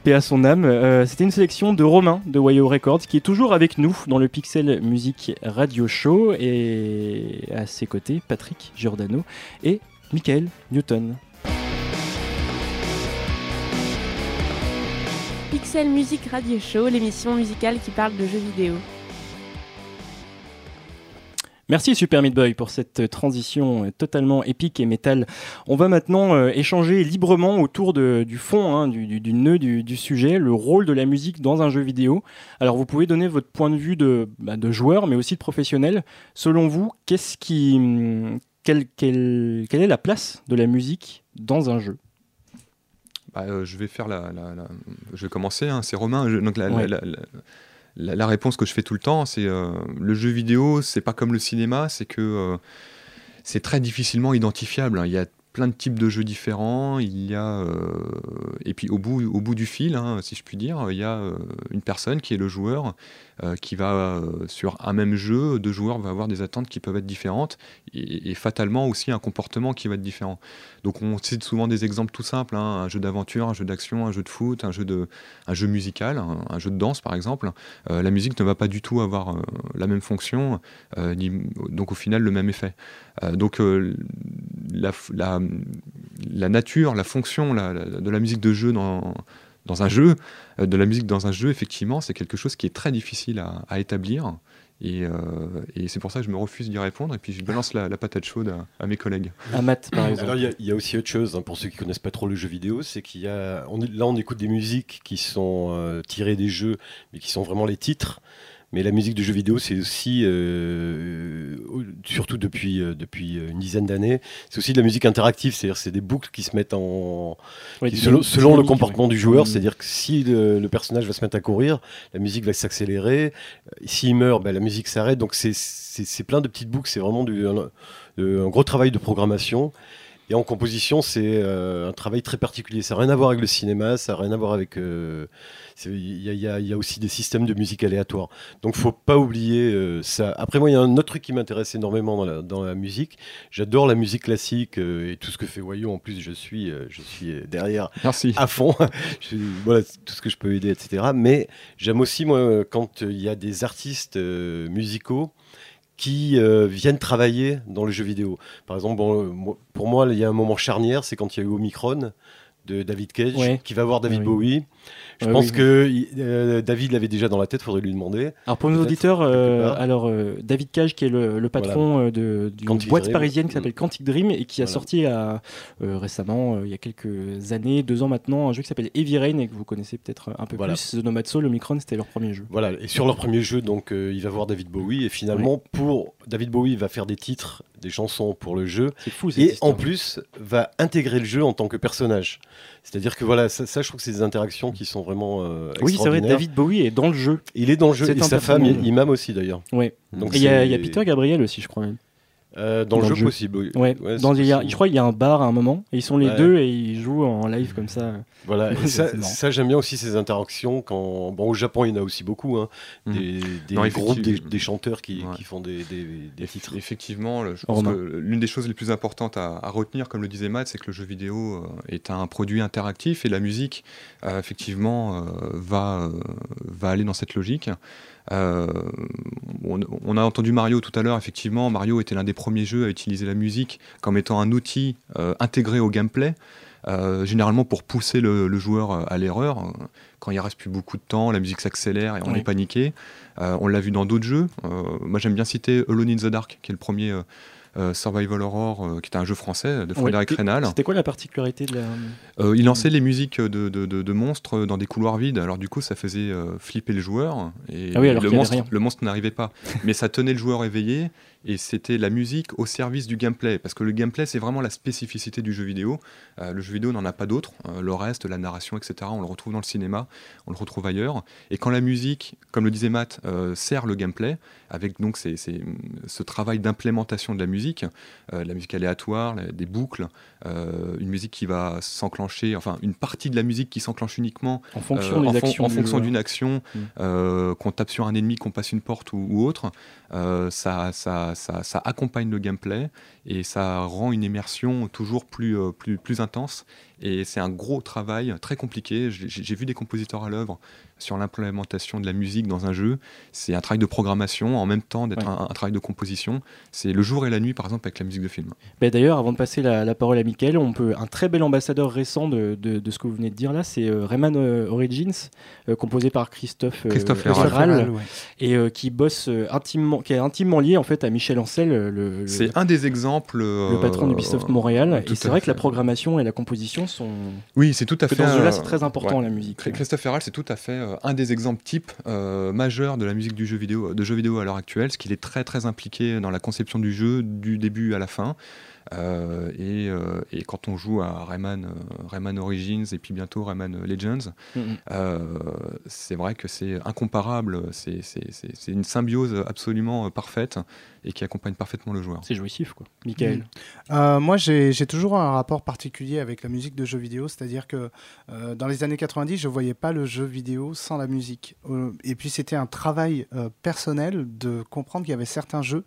Paix à son âme. Euh, c'était une sélection de Romain de Wayo Records qui est toujours avec nous dans le Pixel Music Radio Show et à ses côtés Patrick Giordano et Michael Newton. Pixel Music Radio Show, l'émission musicale qui parle de jeux vidéo. Merci Super Meat Boy pour cette transition totalement épique et métal. On va maintenant euh, échanger librement autour du fond, hein, du, nœud du, sujet, le rôle de la musique dans un jeu vidéo. Alors vous pouvez donner votre point de vue de, bah, joueur, mais aussi de professionnel. Selon vous, hum, quelle est la place de la musique dans un jeu? Bah, euh, je vais faire la, je vais commencer. Hein, c'est Romain. donc la, réponse que je fais tout le temps, c'est euh, le jeu vidéo, c'est pas comme le cinéma, c'est que euh, c'est très difficilement identifiable. Hein. Il y a plein de types de jeux différents. Il y a, et puis au bout, au bout du fil, hein, si je puis dire, il y a une personne qui est le joueur euh, qui va, euh, sur un même jeu, deux joueurs vont avoir des attentes qui peuvent être différentes et, fatalement aussi un comportement qui va être différent. Donc on cite souvent des exemples tout simples, hein, un jeu d'aventure, un jeu d'action, un jeu de foot, un jeu, musical, un, jeu de danse par exemple. Euh, la musique ne va pas du tout avoir la même fonction, donc au final le même effet. donc la, nature, la fonction de la musique de jeu dans dans un jeu, euh, de la musique dans un jeu, effectivement, c'est quelque chose qui est très difficile à, établir. Euh, et, c'est pour ça que je me refuse d'y répondre. Et puis je balance la, patate chaude à, mes collègues. À Matt, par exemple. Alors il y, a aussi autre chose, hein, pour ceux qui connaissent pas trop le jeu vidéo, c'est qu'il y a. On, là, on écoute des musiques qui sont euh, tirées des jeux, mais qui sont vraiment les titres. Mais la musique de jeux vidéo, c'est aussi, euh, surtout depuis, euh, depuis une dizaine d'années, c'est aussi de la musique interactive. C'est-à-dire c'est des boucles qui se mettent en. selon, le comportement du joueur, mm. c'est-à-dire que si le, personnage va se mettre à courir, la musique va s'accélérer. S'il meurt, ben, la musique s'arrête. Donc c'est plein de petites boucles. C'est vraiment du, un, gros travail de programmation. Et en composition, c'est euh, un travail très particulier. Ça n'a rien à voir avec le cinéma, ça n'a rien à voir avec. Il y, a aussi des systèmes de musique aléatoire. Donc, faut pas oublier euh, ça. Après, moi, il y a un autre truc qui m'intéresse énormément dans la, musique. J'adore la musique classique euh, et tout ce que fait Wayou. En plus, je suis, euh, je suis derrière Merci. à fond. <laughs> voilà, tout ce que je peux aider, etc. Mais j'aime aussi, moi, quand il y a des artistes musicaux qui viennent travailler dans le jeu vidéo. Par exemple, bon, pour moi, il y a un moment charnière, c'est quand il y a eu Omicron de David Cage, qui va voir David Bowie. Je pense que euh, David l'avait déjà dans la tête, faudrait lui demander. Alors pour nos auditeurs, euh, alors euh, David Cage qui est le, patron de d'une boîte parisienne qui s'appelle Quantic Dream et qui a sorti à, récemment, il y a quelques années, deux ans maintenant, un jeu qui s'appelle Heavy Rain et que vous connaissez peut-être un peu plus. The Nomad Soul, Omicron, c'était leur premier jeu. Voilà, et sur leur premier jeu, donc il va voir David Bowie. Et finalement pour David Bowie il va faire des titres, des chansons pour le jeu. Fou. Et en plus va intégrer le jeu en tant que personnage. C'est-à-dire que voilà, ça, je trouve que c'est des interactions qui sont vraiment euh, Oui, c'est vrai, David Bowie est dans le jeu. Il est dans le jeu, et sa femme, il, m'aime aussi d'ailleurs. Oui. il y, a Peter Gabriel aussi, je crois même. Euh, dans, le jeu, possible, oui. Ouais. dans je crois qu'il y a un bar à un moment, et ils sont les deux et ils jouent en live comme ça. Voilà, <laughs> et ça, j'aime bien aussi ces interactions. Quand... Bon, au Japon, il y en a aussi beaucoup, hein. mm. des, des groupes, des, chanteurs qui, qui font des, des, titres. Effectivement, je pense que l'une des choses les plus importantes à, retenir, comme le disait Matt, c'est que le jeu vidéo euh, est un produit interactif et la musique, euh, effectivement, va, va aller dans cette logique. Euh, on, a entendu Mario tout à l'heure, effectivement, Mario était l'un des premiers jeux à utiliser la musique comme étant un outil euh, intégré au gameplay. Euh, généralement pour pousser le, joueur à l'erreur. Quand il reste plus beaucoup de temps, la musique s'accélère et on est paniqué. on l'a vu dans d'autres jeux. moi j'aime bien citer Alone in the Dark, qui est le premier Survival Horror, euh, qui était un jeu français de Frédéric Rénal. C'était quoi la particularité de la... Euh, il lançait les musiques de, de, monstres dans des couloirs vides. Alors du coup, ça faisait flipper le joueur. Et ah oui, alors le, monstre, le monstre n'arrivait pas. <laughs> Mais ça tenait le joueur éveillé et c'était la musique au service du gameplay, parce que le gameplay c'est vraiment la spécificité du jeu vidéo. Euh, le jeu vidéo n'en a pas d'autre. Euh, le reste, la narration, etc., on le retrouve dans le cinéma, on le retrouve ailleurs. Et quand la musique, comme le disait Matt, euh, sert le gameplay, avec donc ce travail d'implémentation de la musique, la musique aléatoire, des boucles, une musique qui va s'enclencher, enfin une partie de la musique qui s'enclenche uniquement en fonction, en, fonction d'une action, mmh. qu'on tape sur un ennemi, qu'on passe une porte ou, ou autre, ça, ça ça, accompagne le gameplay et ça rend une immersion toujours plus, euh, plus, plus intense. Et c'est un gros travail, très compliqué. J'ai vu des compositeurs à l'œuvre sur l'implémentation de la musique dans un jeu. C'est un travail de programmation en même temps d'être un, travail de composition. C'est le jour et la nuit, par exemple, avec la musique de film. Ben D'ailleurs, avant de passer la, parole à Mickaël, on peut un très bel ambassadeur récent de, de, ce que vous venez de dire là, c'est euh, Rayman euh, Origins, euh, composé par Christophe, Christophe et qui bosse intimement, qui est intimement lié en fait à Michel Ancel. Le, c'est un des exemples. le patron d'Ubisoft Montréal. et c'est vrai que la programmation et la composition sont. Oui, c'est tout à fait. Dans ce jeu-là, c'est très important la musique. Christophe Ferral, c'est tout à fait euh, un des exemples types euh, majeurs de la musique du jeu vidéo, de jeux vidéo à l'heure actuelle, ce qu'il est très très impliqué dans la conception du jeu du début à la fin. Euh, et, euh, et, quand on joue à Rayman, Rayman Origins et puis bientôt Rayman Legends, c'est vrai que c'est incomparable. C'est une symbiose absolument parfaite et qui accompagne parfaitement le joueur. C'est jouissif, quoi. Michael Euh, moi, j'ai toujours un rapport particulier avec la musique de jeux vidéo, c'est-à-dire que euh, dans les années 90, je voyais pas le jeu vidéo sans la musique. Euh, et puis, c'était un travail euh, personnel de comprendre qu'il y avait certains jeux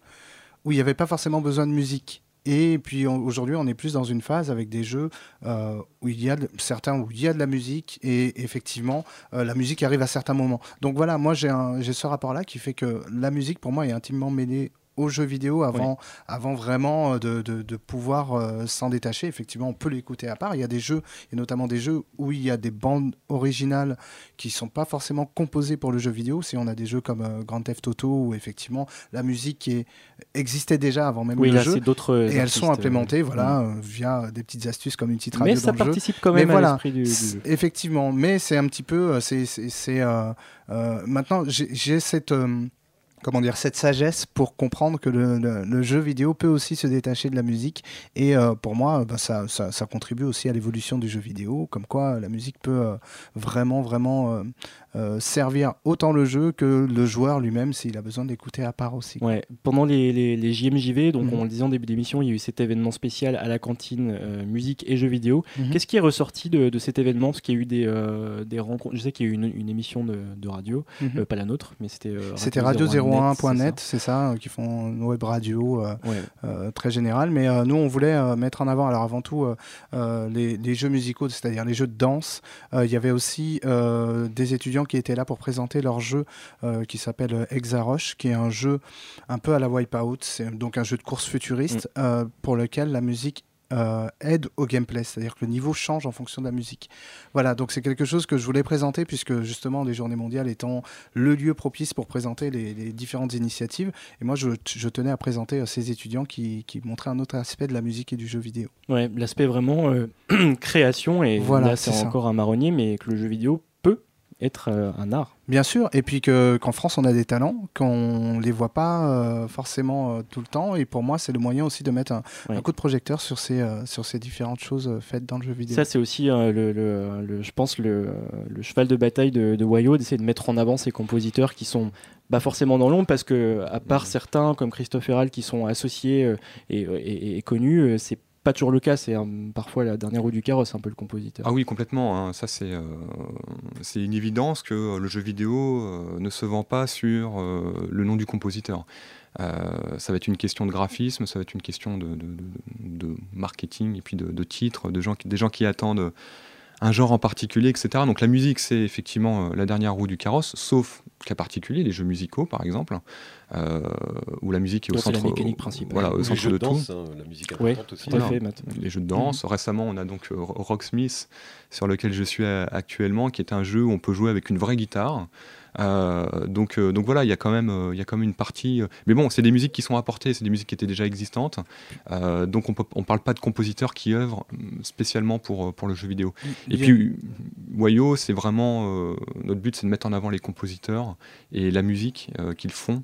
où il n'y avait pas forcément besoin de musique. Et puis aujourd'hui, on est plus dans une phase avec des jeux euh, où il y a de- certains où il y a de la musique et effectivement euh, la musique arrive à certains moments. Donc voilà, moi j'ai ce rapport-là qui fait que la musique pour moi est intimement mêlée aux jeux vidéo avant, avant vraiment euh, de, de- de pouvoir euh, s'en détacher. Effectivement, on peut l'écouter à part. Il y a des jeux, et notamment des jeux où il y a des bandes originales qui sont pas forcément composées pour le jeu vidéo. Si on a des jeux comme euh, Grand Theft Auto où effectivement la musique qui est- existait déjà avant même Oui, le là, jeu. d'autres. Et elles sont euh, implémentées voilà, via des petites astuces comme une petite radio Mais ça jeu. participe quand Mais même à voilà, l'esprit du, du C'est- jeu. Effectivement, mais c'est un petit peu, c'est, c'est, c'est, maintenant j'ai j'ai cette, euh, comment dire, cette sagesse pour comprendre que le, jeu vidéo peut aussi se détacher de la musique, et euh, pour moi, bah, ça, ça, ça contribue aussi à l'évolution du jeu vidéo, comme quoi la musique peut euh, vraiment, vraiment euh, servir autant le jeu que le joueur lui-même s'il a besoin d'écouter à part aussi. Ouais, pendant les, les, les JMJV, donc on le disait en début d'émission, il y a eu cet événement spécial à la cantine euh, musique et jeux vidéo. Mhm. Qu'est-ce qui est ressorti de, de cet événement? Parce qu'il y a eu des, euh, des rencontres. Je sais qu'il y a eu une, une émission de, de radio, Mhm. pas la nôtre, mais c'était C'était Radio radio01.net, c'est ça, qui font une web radio. Ouais. très général. Mais nous, on voulait mettre en avant, alors avant tout, les, les jeux musicaux, c'est-à-dire les jeux de danse. Il y avait aussi des étudiants qui étaient là pour présenter leur jeu euh, qui s'appelle euh, Exaroche, qui est un jeu un peu à la Wipeout. C'est donc un jeu de course futuriste euh, pour lequel la musique euh, aide au gameplay, c'est-à-dire que le niveau change en fonction de la musique. Voilà, donc c'est quelque chose que je voulais présenter puisque justement les Journées mondiales étant le lieu propice pour présenter les, les différentes initiatives. Et moi, je, je tenais à présenter euh, ces étudiants qui, qui montraient un autre aspect de la musique et du jeu vidéo. Ouais, l'aspect vraiment euh, <clears throat> création, et Voilà, là c'est encore un marronnier, mais que le jeu vidéo être euh, un art. Bien sûr, et puis que- qu'en France, on a des talents, qu'on les voit pas euh, forcément euh, tout le temps. Et pour moi, c'est le moyen aussi de mettre un, coup de projecteur sur ces, sur ces différentes choses faites dans le jeu vidéo. Ça, c'est aussi, le, le- le- je pense, le, le cheval de bataille de, de Wayo, d'essayer de mettre en avant ces compositeurs qui sont pas forcément dans l'ombre, parce que à part certains comme Christophe Herral qui sont associés euh, et, et- et connus, euh, c'est pas toujours le cas. C'est parfois la dernière roue du carrosse, un peu le compositeur. Ah oui, complètement. hein. Ça, c'est euh, c'est une évidence que euh, le jeu vidéo euh, ne se vend pas sur le nom du compositeur. Ça va être une question de graphisme, ça va être une question de, de- marketing et puis de titres, de gens qui, des gens qui attendent un genre en particulier, etc. Donc la musique, c'est effectivement euh, la dernière roue du carrosse, sauf cas particulier, les jeux musicaux par exemple, euh, où la musique est au Donc, c'est la centre, mécanique principale. voilà, au les centre jeux de de tout. danse, hein, la musique Oui, aussi. tout à fait, Matt. les jeux de danse. Récemment, on a donc euh, Rocksmith, sur lequel je suis actuellement, qui est un jeu où on peut jouer avec une vraie guitare. Euh, donc, euh, donc voilà, il y a quand même, euh, il y a quand même une partie. Mais bon, c'est des musiques qui sont apportées, c'est des musiques qui étaient déjà existantes. Donc on peut, on parle pas de compositeurs qui œuvrent hum, spécialement pour, pour le jeu vidéo. Et Bien- puis, Wayo, c'est vraiment. notre but, c'est de mettre en avant les compositeurs et la musique qu'ils font.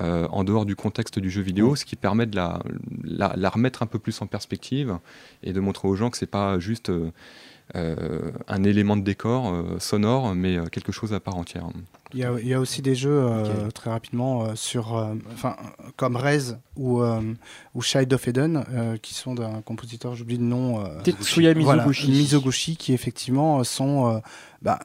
euh, en dehors du contexte du jeu vidéo, ce qui permet de la, la, la remettre un peu plus en perspective et de montrer aux gens que c'est pas juste euh, un élément de décor euh, sonore, mais euh, quelque chose à part entière. Il y, a, il y a aussi des jeux, euh, très rapidement, euh, sur, euh, enfin, comme Rez ou, euh, ou Child of Eden, euh, qui sont d'un compositeur, j'oublie le nom. euh, Tetsuya voilà, Mizoguchi. Mizoguchi, qui effectivement euh, sont euh, bah,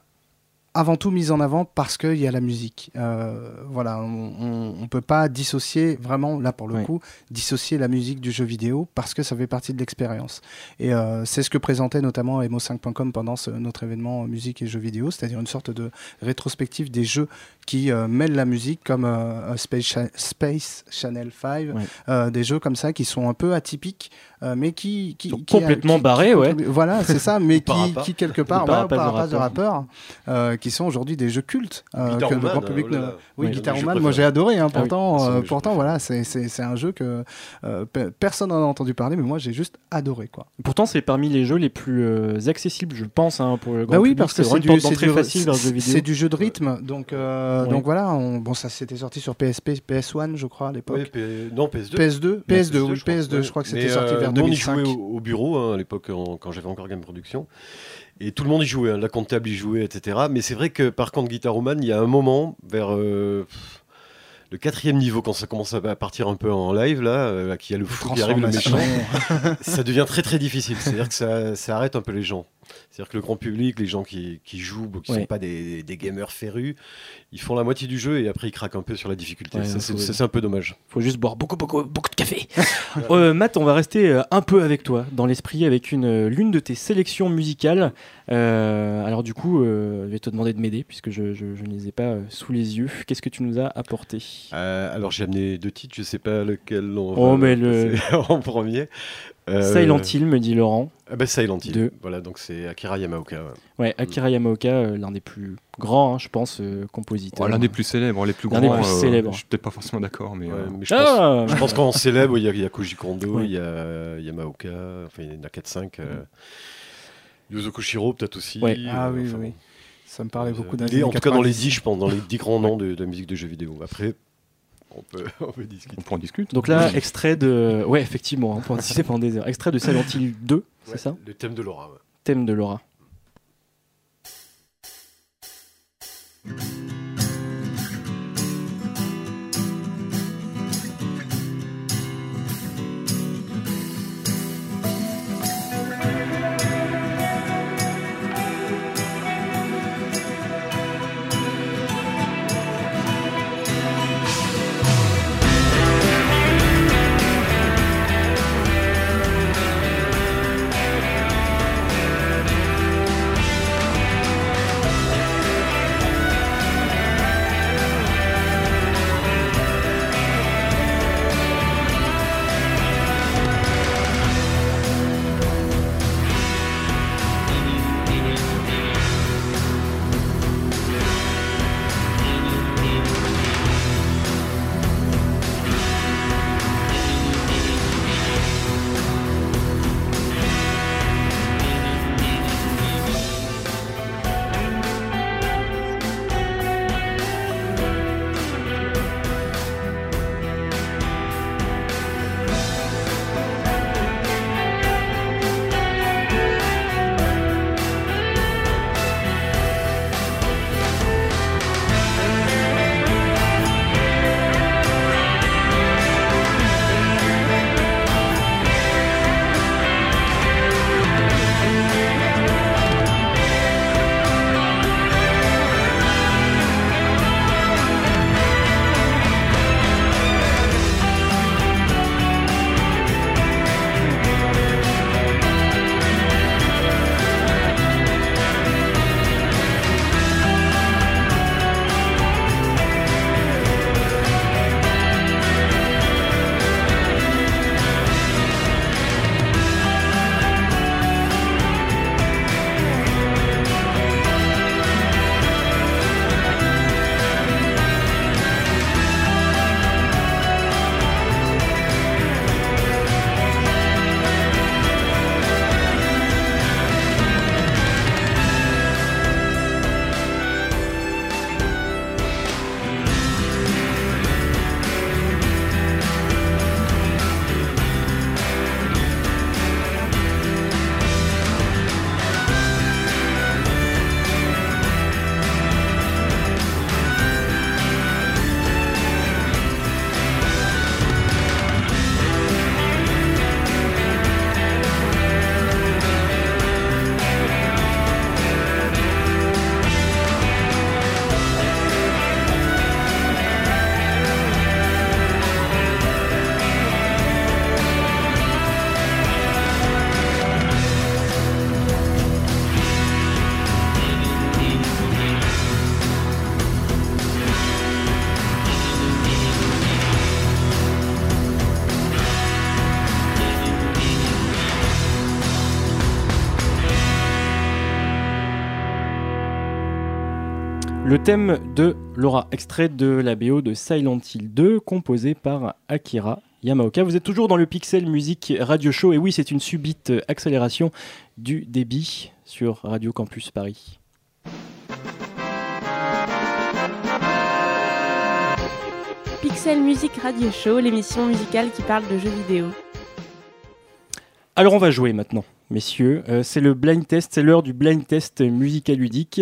avant tout mis en avant parce qu'il y a la musique. Euh, voilà, on ne peut pas dissocier, vraiment, là pour le coup, dissocier la musique du jeu vidéo parce que ça fait partie de l'expérience. Et euh, c'est ce que présentait notamment Emo5.com pendant ce- notre événement musique et jeux vidéo, c'est-à-dire une sorte de rétrospective des jeux qui euh, mêlent la musique comme Space, Cha- Space Channel 5, Ouais. euh, des jeux comme ça qui sont un peu atypiques, mais qui, qui, Sont qui- complètement barrés, ouais. Voilà, c'est ça, mais <laughs> qui, quelque part, Ou par ouais, par de rappeur, qui sont aujourd'hui des jeux cultes euh, que le grand public oh là ne- là. Oui, Ouais, Guitar Woman, moi j'ai adoré. hein, Ah oui, pourtant, euh, pourtant voilà, c'est- c'est c'est un jeu que euh, pe- personne n'en a entendu parler, mais moi j'ai juste adoré quoi. Pourtant, c'est parmi les jeux les plus euh, accessibles, je pense, hein, pour le grand Bah oui, public. parce que c'est du, du, du jeu de rythme, donc euh, Ouais. donc voilà. On, bon, ça c'était sorti sur PSP, PS1, je crois à l'époque. Non, PS2. PS2, PS2, oui, je crois. PS2, Ouais. je crois que c'était sorti euh, vers nous, on y 2005. jouait au, au bureau hein, à l'époque quand j'avais encore Game Production. Et tout le monde y jouait, hein, la comptable y jouait, etc. Mais c'est vrai que par contre, Guitar Woman, il y a un moment, vers euh, le quatrième niveau, quand ça commence à partir un peu en live, là, euh, qu'il y a le fou qui arrive, le méchant, <laughs> ça devient très très difficile. C'est-à-dire que ça, ça arrête un peu les gens. C'est-à-dire que le grand public, les gens qui, qui jouent, qui ne Ouais. sont pas des, des gamers férus, ils font la moitié du jeu et après ils craquent un peu sur la difficulté. Ouais, ça, c'est un peu dommage. faut juste boire beaucoup, beaucoup, beaucoup de café. <laughs> Euh, Matt, on va rester euh, un peu avec toi, dans l'esprit, avec une l'une de tes sélections musicales. Euh, alors du coup, euh, je vais te demander de m'aider, puisque je, je- je ne les ai pas euh, sous les yeux. Qu'est-ce que tu nous as apporté? Euh, alors j'ai amené deux titres, je sais pas lequel on Oh, va mais le- passer <laughs> en premier. Euh, Silent Hill, me dit Laurent. Ah bah Silent Hill. Deux. Voilà, donc c'est Akira Yamaoka. ouais. Ouais, Akira Yamaoka, euh, l'un des plus grands, hein, je pense, euh, compositeurs. Oh, L'un des plus célèbres, les plus L'un grands. des plus euh, célèbres. Je suis peut-être pas forcément d'accord, mais. Ouais, euh, mais je pense, Ah je pense qu'en célèbre, il y, a- il y a Koji Kondo, Ouais. il y a Yamaoka, enfin il y en a 4-5. euh, Yuzo Koshiro peut-être aussi. Ouais. Ah euh, oui, enfin, oui. Ça me parlait Euh, beaucoup d'années en tout cas dans les 90. 10, je pense, dans les 10 grands noms de, de la musique de jeux vidéo. Après, on peut, <laughs> on peut discuter. On prend en discute. Donc là, extrait de... Ouais, effectivement, on peut en discuter pendant des heures. Extrait de Silent Hill 2, c'est ça? Le thème de Laura. ouais. Thème de Laura. Le thème de Laura, extrait de la BO de Silent Hill 2, composé par Akira Yamaoka. Vous êtes toujours dans le Pixel Music Radio Show, et oui, c'est une subite accélération du débit sur Radio Campus Paris. Pixel Music Radio Show, l'émission musicale qui parle de jeux vidéo. Alors on va jouer maintenant, messieurs. Euh, c'est le blind test, c'est l'heure du blind test musical ludique.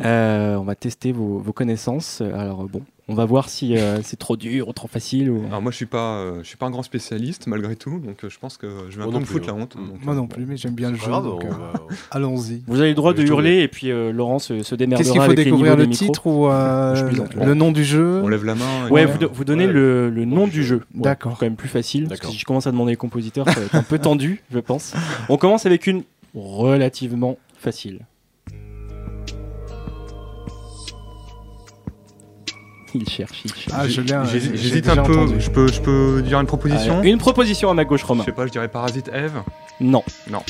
Euh, on va tester vos, vos connaissances. Alors bon, on va voir si euh, c'est trop dur ou trop facile. Ou... Alors moi je suis pas, euh, je suis pas un grand spécialiste malgré tout, donc euh, je pense que je vais un peu me foutre plus, la hein. honte. donc, Moi euh, non plus, mais j'aime bien le jeu. euh, <laughs> Allons-y. Vous avez le droit de hurler et puis euh, Laurent se, se démerdera Qu'est-ce qu'il faut avec découvrir le titre ou euh, le nom du jeu On lève la main. et- Ouais, vous, do- vous donnez Ouais. le, le nom du jeu. Ouais, D'accord. quand même plus facile. Parce que D'accord. si je commence à demander les compositeurs, ça va être un peu tendu, je pense. On commence avec une relativement facile. Il cherche, il cherche. Ah, je l'ai. euh, J'hésite un peu. entendu. Je peux, je peux dire une proposition. Allez, une proposition à ma gauche, Je Romain. sais pas, je dirais Parasite Eve. Non. Non.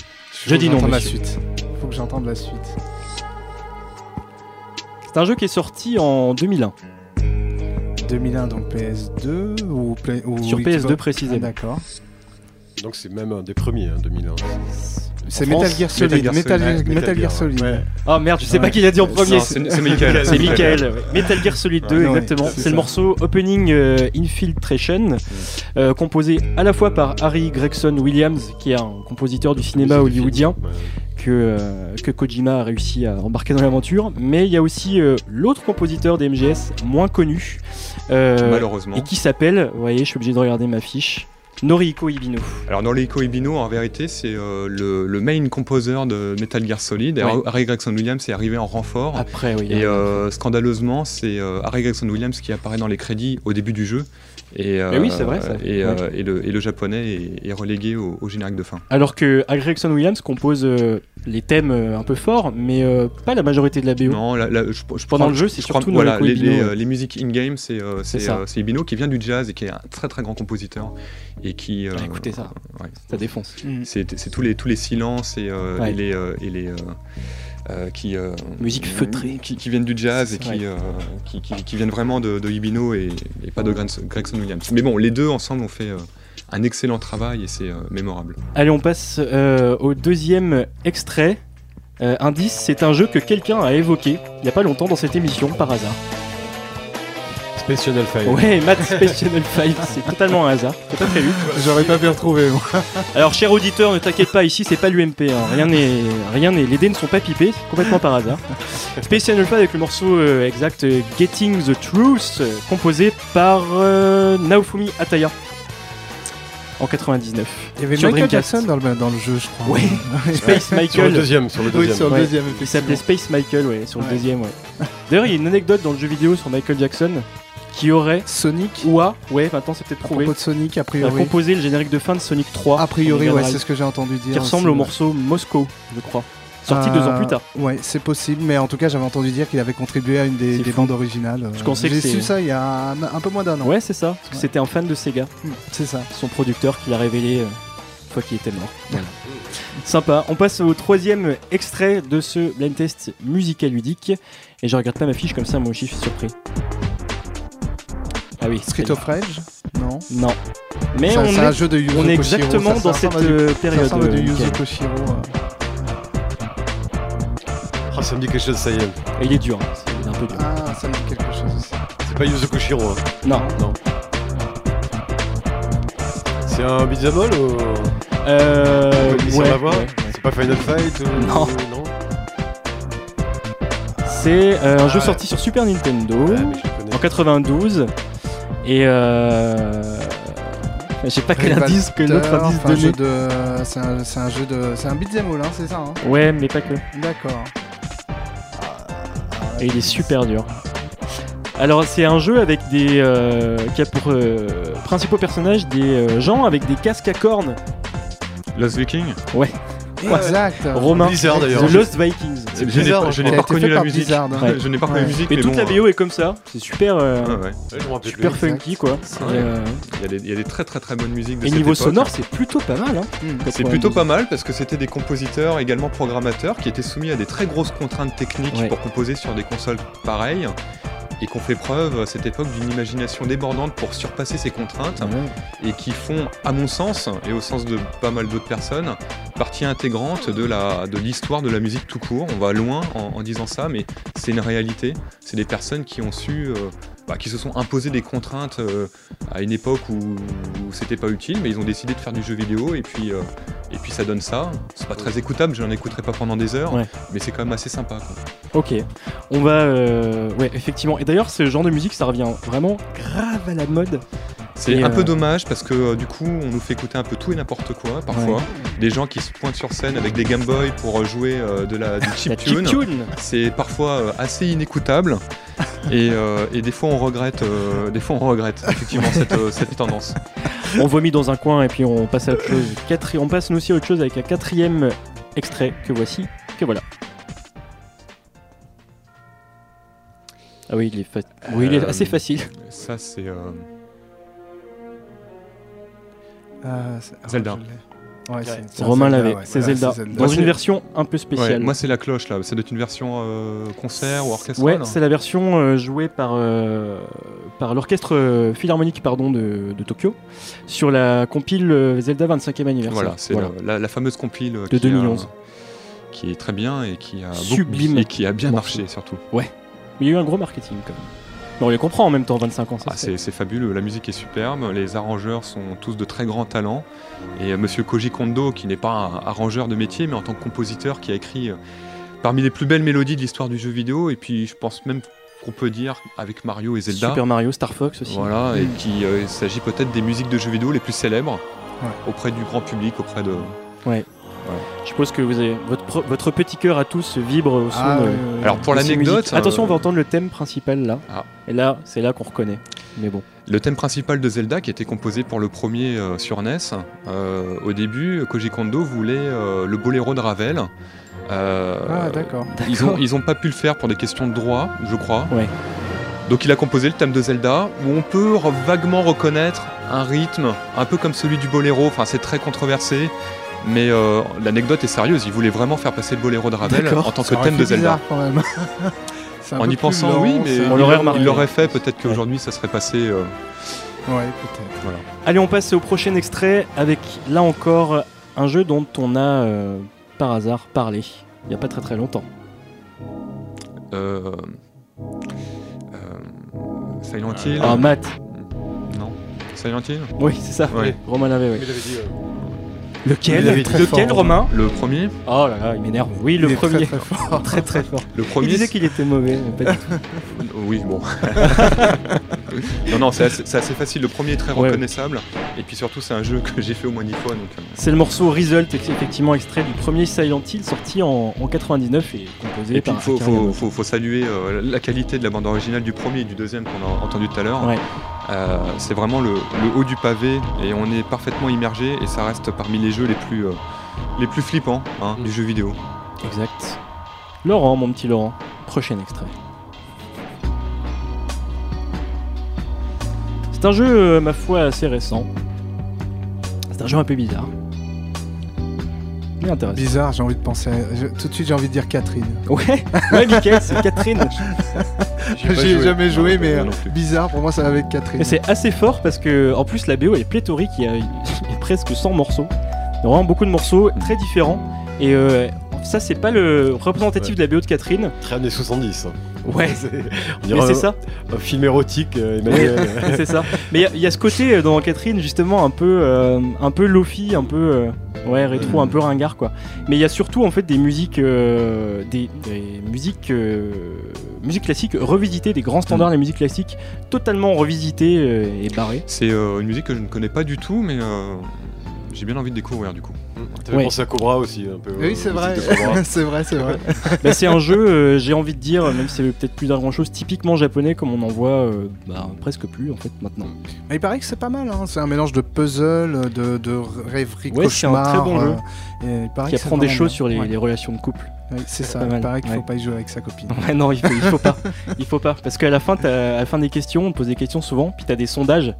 Je dis non, j'entende la suite. Faut que j'entende la suite. C'est un jeu qui est sorti en 2001. 2001, donc PS2 ou, Play- ou Sur Xbox PS2 Ah, précisément. D'accord. Donc c'est même un des premiers, hein, 2001. C'est Metal Gear Solid. Metal Gear Metal, Solid. Metal, Metal Gear Gear, Solid. ouais. Oh merde, je sais Ouais. pas qui l'a dit en premier. <laughs> C'est Michael. C'est Michael. Metal Gear Solid 2, Ouais, exactement. c'est le morceau Opening euh, Infiltration, euh, composé à la fois par Harry Gregson Williams, qui est un compositeur du cinéma hollywoodien, que, euh, que Kojima a réussi à embarquer dans l'aventure. Mais il y a aussi euh, l'autre compositeur des MGS, moins connu, euh, Malheureusement. et qui s'appelle, vous voyez, je suis obligé de regarder ma fiche, Noriko Ibino. Alors les Ibino, en vérité, c'est euh, le, le main composer de Metal Gear Solid. Harry Gregson Williams est arrivé en renfort. Après, oui. Et hein. euh, scandaleusement, c'est euh, Harry Gregson Williams qui apparaît dans les crédits au début du jeu. Et, euh, Mais oui, c'est vrai, ça. Et, Ouais. euh, et le, et le japonais est, est relégué au, au générique de fin. Alors que Gregson Williams compose euh, les thèmes euh, un peu forts, mais euh, pas la majorité de la BO. Non, je, je Pendant prends- le jeu, c'est je prends- surtout voilà, Noriko les, les, musiques in-game, c'est Ibino qui vient du jazz et qui est un très très grand compositeur. Et qui. euh, Ah, écoutez ça. ouais. Ça défonce. C'est c'est tous les, tous les silences et, euh, Ouais. et les. euh, et les euh, qui, euh, Musique feutrée. Qui, qui viennent du jazz et qui, Ouais. euh, qui, qui- qui viennent vraiment de, de Ibino et, et pas de Gregson Gregson Williams. Mais bon, les deux ensemble ont fait euh, un excellent travail et c'est euh, mémorable. Allez, on passe euh, au deuxième extrait. Euh, indice, c'est un jeu que quelqu'un a évoqué il n'y a pas longtemps dans cette émission, par hasard. Space Channel 5. Ouais, Matt Space Channel 5, c'est totalement un hasard, c'est pas prévu. J'aurais pas pu retrouver. moi. Alors, cher auditeur, ne t'inquiète pas, ici c'est pas l'UMP, hein. rien n'est, rien n'est, les dés ne sont pas pipés, c'est complètement par hasard. Space Channel 5 avec le morceau euh, exact euh, Getting the Truth, euh, composé par euh, Naofumi Ataya en 99. Il y avait Sur Michael Dreamcast. Jackson dans le, dans le jeu, je crois. Ouais. Space Sur le Michael. deuxième, sur le Oui, deuxième. sur le Ouais. deuxième, Il s'appelait. Space Michael, ouais, sur le deuxième, ouais. D'ailleurs, il y a une anecdote dans le jeu vidéo sur Michael Jackson qui aurait, Sonic. ou a, ouais, maintenant c'est peut-être prouvé, de Sonic, a a priori. composé le générique de fin de Sonic 3. A priori, ouais, c'est ce que j'ai entendu dire. qui ressemble aussi, au morceau Moscow, je crois. Sorti deux ans plus tard. Euh, Ouais, c'est possible, mais en tout cas, j'avais entendu dire qu'il avait contribué à une des, bandes originales. Qu'on sait J'ai su ça il y a un, un peu moins d'un an. Ouais, c'est ça. Parce que c'était un fan de Sega, C'est ça. son producteur qui l'a révélé euh, une fois qu'il était mort. <laughs> Voilà. Sympa. On passe au troisième extrait de ce blind test musical ludique. Et je regarde pas ma fiche comme ça, moi aussi je suis surpris. Ah oui, Street of Rage Non. Non. Mais Ça- on est un jeu de Yuzo On est Koshiro, exactement ça- dans cette Ça période. euh, Yuzo. Koshiro. euh. Ah, ça me dit quelque chose, ça y est. Et il est dur, hein. c'est un peu dur. Ah, ça me dit quelque chose aussi. C'est pas Yuzo Koshiro. Hein. Non. Non. C'est un beat'em all ou? Euh, ouais, ouais, ouais. C'est pas Final Fight ou... Non. non C'est euh, un jeu Ah. sorti sur Super Nintendo Ouais, mais je connais. en 92. Et euh... J'ai pas quel indice que l'autre indice de... C'est un, c'est un jeu de... C'est un beat'em all, hein, c'est ça hein Ouais, mais pas que. D'accord. Et il est super dur. Alors c'est un jeu avec des euh, qui a pour euh, principaux personnages des euh, gens avec des casques à cornes. Lost Viking? Exact. Romain, Blizzard, d'ailleurs. The Lost Vikings. C'est Je n'ai pas, je n'ai reconnu la musique. Hein. Ouais. Je n'ai pas reconnu Ouais. la musique. Mais mais toute bon, la BO est comme ça, c'est super, euh, euh, super plus. funky quoi. Euh, Il y, a des, très très très bonnes musiques de et niveau sonore, c'est plutôt pas mal. Hein, Mm. C'est 92. plutôt pas mal parce que c'était des compositeurs, également programmateurs, qui étaient soumis à des très grosses contraintes techniques pour composer sur des consoles pareilles et qui ont fait preuve à cette époque d'une imagination débordante pour surpasser ces contraintes Ouais. et qui font, à mon sens, et au sens de pas mal d'autres personnes, partie intégrante de la de l'histoire de la musique tout court. On va loin en, en disant ça, mais c'est une réalité. C'est des personnes qui ont su, euh, bah, qui se sont imposées des contraintes euh, à une époque où, où c'était pas utile, mais ils ont décidé de faire du jeu vidéo et puis euh, et puis ça donne ça. C'est pas très écoutable, je n'en écouterai pas pendant des heures, Ouais. mais c'est quand même assez sympa. quoi. Ok, on va. euh, Ouais, effectivement. Et d'ailleurs, ce genre de musique, ça revient vraiment grave à la mode. C'est un euh, peu dommage parce que euh, du coup on nous fait écouter un peu tout et n'importe quoi parfois. Des gens qui se pointent sur scène avec des Game Boy pour euh, jouer euh, de la du <laughs> chiptune. chiptune C'est parfois euh, assez inécoutable <laughs> et, euh, et des fois on regrette, euh, des fois on regrette effectivement cette, euh, cette tendance. <laughs> On vomit dans un coin et puis on passe à autre chose. Quatri- On passe nous aussi à autre chose avec un quatrième extrait que voici, que voilà. Ah oui, il est, fa- oui, il est Euh, assez facile. Ça c'est euh, Ah, ah, Zelda. Ouais, c'est Romain Zelda, l'avait, ouais. c'est Zelda. Dans Moi, une version un peu ouais, spéciale. moi c'est la cloche là. Ça doit être une version euh, concert ou orchestrale. Ouais, c'est la version euh, jouée par, euh, par l'orchestre euh, philharmonique pardon, de, de Tokyo sur la compile euh, Zelda 25e anniversaire. Voilà, c'est Voilà. la, fameuse compile De qui a- 2011. qui est très bien et qui a beaucoup- Sublime et qui a bien marché surtout. Mais il y a eu un gros marketing quand même. Mais on les comprend en même temps, 25 ans. Ah, c'est fabuleux, la musique est superbe, les arrangeurs sont tous de très grands talents. Et euh, Monsieur Koji Kondo, qui n'est pas un arrangeur de métier, mais en tant que compositeur, qui a écrit euh, parmi les plus belles mélodies de l'histoire du jeu vidéo, et puis je pense même qu'on peut dire avec Mario et Zelda. Super Mario, Star Fox aussi. Voilà, et qui euh, il s'agit peut-être des musiques de jeux vidéo les plus célèbres Ouais. auprès du grand public, auprès de. Je suppose que vous avez, votre, petit cœur à tous vibre au son Ah, de. Alors pour l'anecdote. Attention, on euh, va entendre le thème principal là. Ah. Et là, c'est là qu'on reconnaît. Mais bon. Le thème principal de Zelda, qui était composé pour le premier euh, sur NES, euh, au début, Koji Kondo voulait euh, le boléro de Ravel. Euh, Ah, d'accord. <laughs> Ils ont, ils ont pas pu le faire pour des questions de droit, je crois. Ouais. Donc il a composé le thème de Zelda, où on peut vaguement reconnaître un rythme, un peu comme celui du boléro. Enfin, c'est très controversé, mais euh, l'anecdote est sérieuse. Il voulait vraiment faire passer le boléro de Ravel en tant que thème de Zelda. bizarre, quand même. <laughs> En y pensant, lent, oui, mais On il l'aurait il fait. Peut-être qu'aujourd'hui, ça serait passé. euh, Ouais, peut-être. voilà. Allez, on passe au prochain extrait avec là encore un jeu dont on a euh, par hasard parlé il n'y a pas très très longtemps. Euh, euh, Silent Hill Ah, Matt. Non. Silent Hill? Oui, c'est ça. Ouais. Romain l'avait, oui. Lequel Il Lequel, fort, Romain Le premier Oh là là, il m'énerve. Oui, le Il est premier. Très, très fort. <laughs> très très fort. Le Il premier. disait qu'il était mauvais. mais pas du tout. <laughs> Oui, bon. <laughs> non, non, c'est assez, facile. Le premier est très Ouais. reconnaissable. Et puis surtout, c'est un jeu que j'ai fait au moins dix fois. Donc, euh, C'est le morceau Result, effectivement extrait du premier Silent Hill sorti en, en 99 et composé Et puis, par il faut, faut, faut- faut saluer euh, la qualité de la bande originale du premier et du deuxième qu'on a entendu tout à l'heure. Ouais. Euh, c'est vraiment le, le haut du pavé et on est parfaitement immergé et ça reste parmi les jeux les plus, euh, les plus flippants hein, Mm. du jeu vidéo. Exact. Laurent, mon petit Laurent, prochain extrait. C'est un jeu, euh, ma foi, assez récent. C'est un jeu un peu bizarre. Mais intéressant. Bizarre, j'ai envie de penser. à- je- Tout de suite, j'ai envie de dire Catherine. Ouais, ouais, Mickaël, c'est Catherine. <laughs> J'ai jamais joué, Non, mais euh, non bizarre, pour moi, ça va avec Catherine. Et c'est assez fort parce que, en plus, la BO est pléthorique. Il y a, <laughs> il y a presque 100 morceaux. Il y a vraiment beaucoup de morceaux très différents. Et euh, ça, c'est pas le représentatif Ouais. de la BO de Catherine. Très années 70. Ouais, <laughs> C'est- on mais dirait c'est un, ça. un film érotique, euh, Emmanuel. c'est ça. Mais il y a- il y, a ce côté euh, dans Catherine justement un peu, euh, un peu lofi, un peu euh, ouais rétro, un peu ringard quoi. Mais il y a surtout en fait des musiques, euh, des, des musiques, euh, musiques classiques revisitées, des grands standards des musiques classiques totalement revisitées euh, et barrées. C'est euh, une musique que je ne connais pas du tout, mais euh, j'ai bien envie de découvrir du coup. T'avais Ouais. pensé à Cobra aussi un peu. Oui, euh, <laughs> c'est vrai. c'est vrai, c'est <laughs> vrai. Bah, c'est un jeu, euh, j'ai envie de dire, même si c'est peut-être plus d'un grand chose, typiquement japonais comme on en voit euh, bah, presque plus en fait maintenant. Mais il paraît que c'est pas mal. hein. C'est un mélange de puzzle, de, de rêverie Ouais, c'est un cauchemar. très bon jeu. euh, et il paraît Qui apprend des choses bien. sur les, Ouais. les relations de couple. Oui, c'est ça. Il paraît qu'il ouais. faut pas y jouer avec sa copine. <laughs> Ouais, non, il faut, il faut pas. Il faut pas. Parce qu'à la fin, à la fin des questions, on te pose des questions souvent, puis t'as des sondages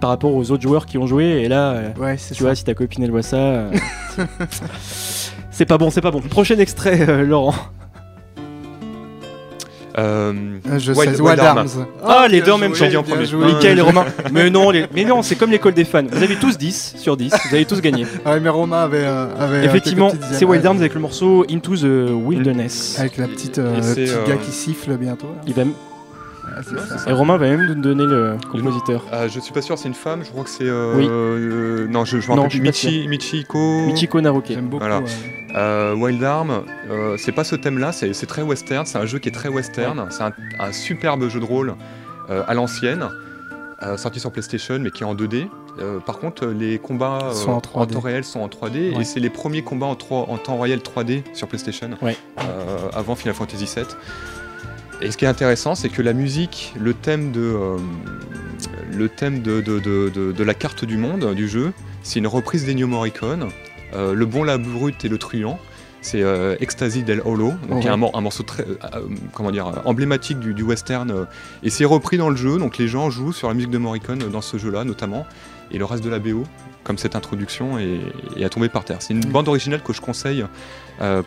par rapport aux autres joueurs qui ont joué, et là, euh, Ouais, tu ça. vois, si ta copine elle voit ça. euh, <laughs> <laughs> c'est pas bon, c'est pas bon. Prochain extrait, euh, Laurent. Euh, Je Wild- sais, Wild Wild Arms. Arms. Ah, les bien deux en même temps. en bien premier. joué. Michael et Romain. <laughs> Mais non, les... mais non, c'est comme l'école des fans. Vous avez tous 10 sur 10, vous avez tous gagné. Ouais, mais Romain avait, euh, avait Effectivement, c'est Wild. Arms avec le morceau Into the Wilderness. Avec la petite, euh, petit euh, gars qui siffle bientôt. là. Il va... c'est ça. Et Romain va même nous donner le compositeur. ah, je suis pas sûr, c'est une femme. Je crois que c'est. euh, Oui. euh, non, je, je me Non, rappelle je suis plus. pas sûr. Michi, Michiko. Michiko Naruke. J'aime beaucoup. Voilà. euh, Euh, Wild Arm, euh, c'est pas ce thème-là, c'est c'est très western, c'est un jeu qui est très western, c'est un, un superbe jeu de rôle euh, à l'ancienne, euh, sorti sur PlayStation mais qui est en 2D. Euh, par contre, les combats euh, Sont en 3D. temps réel sont en 3D Ouais. et c'est les premiers combats en, 3 en temps réel 3D sur PlayStation Ouais. euh, avant Final Fantasy VII. Et ce qui est intéressant, c'est que la musique, le thème de, euh, le thème de, de- de- la carte du monde du jeu, c'est une reprise d'Ennio Morricone. Euh, le bon, la brute et le truand. C'est euh, Ecstasy del Holo, donc Oh, qui est un, mor- un morceau très comment dire, emblématique du, du western. et c'est repris dans le jeu, donc les gens jouent sur la musique de Morricone dans ce jeu-là notamment. Et le reste de la BO, comme cette introduction, est, est à tomber par terre. C'est une Mm. bande originale que je conseille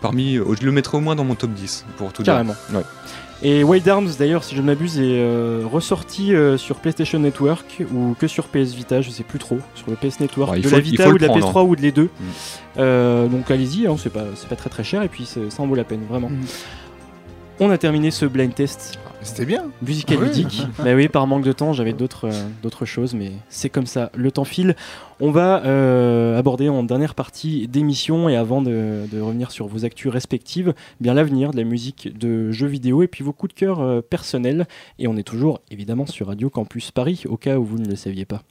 parmi. je le mettrai au moins dans mon top 10 pour tout dire. Carrément. Ouais. Et Wild Arms, d'ailleurs, si je ne m'abuse, est euh, ressorti euh, sur PlayStation Network ou que sur PS Vita, je sais plus trop, sur le PS Network, Ouais, de faut- la Vita ou de la prendre, PS3 ou de les deux. Mm. Euh, donc allez-y, hein, c'est pas, pas très très cher et puis ça en vaut la peine, vraiment. Mm. On a terminé ce blind test C'était bien. musical Ouais. ludique. <laughs> bah oui, par manque de temps, j'avais d'autres euh, d'autres choses, mais c'est comme ça, le temps file. On va euh, aborder en dernière partie d'émission et avant de, de revenir sur vos actus respectives, bien l'avenir de la musique de jeux vidéo et puis vos coups de cœur euh, personnels. Et on est toujours évidemment sur Radio Campus Paris, au cas où vous ne le saviez pas.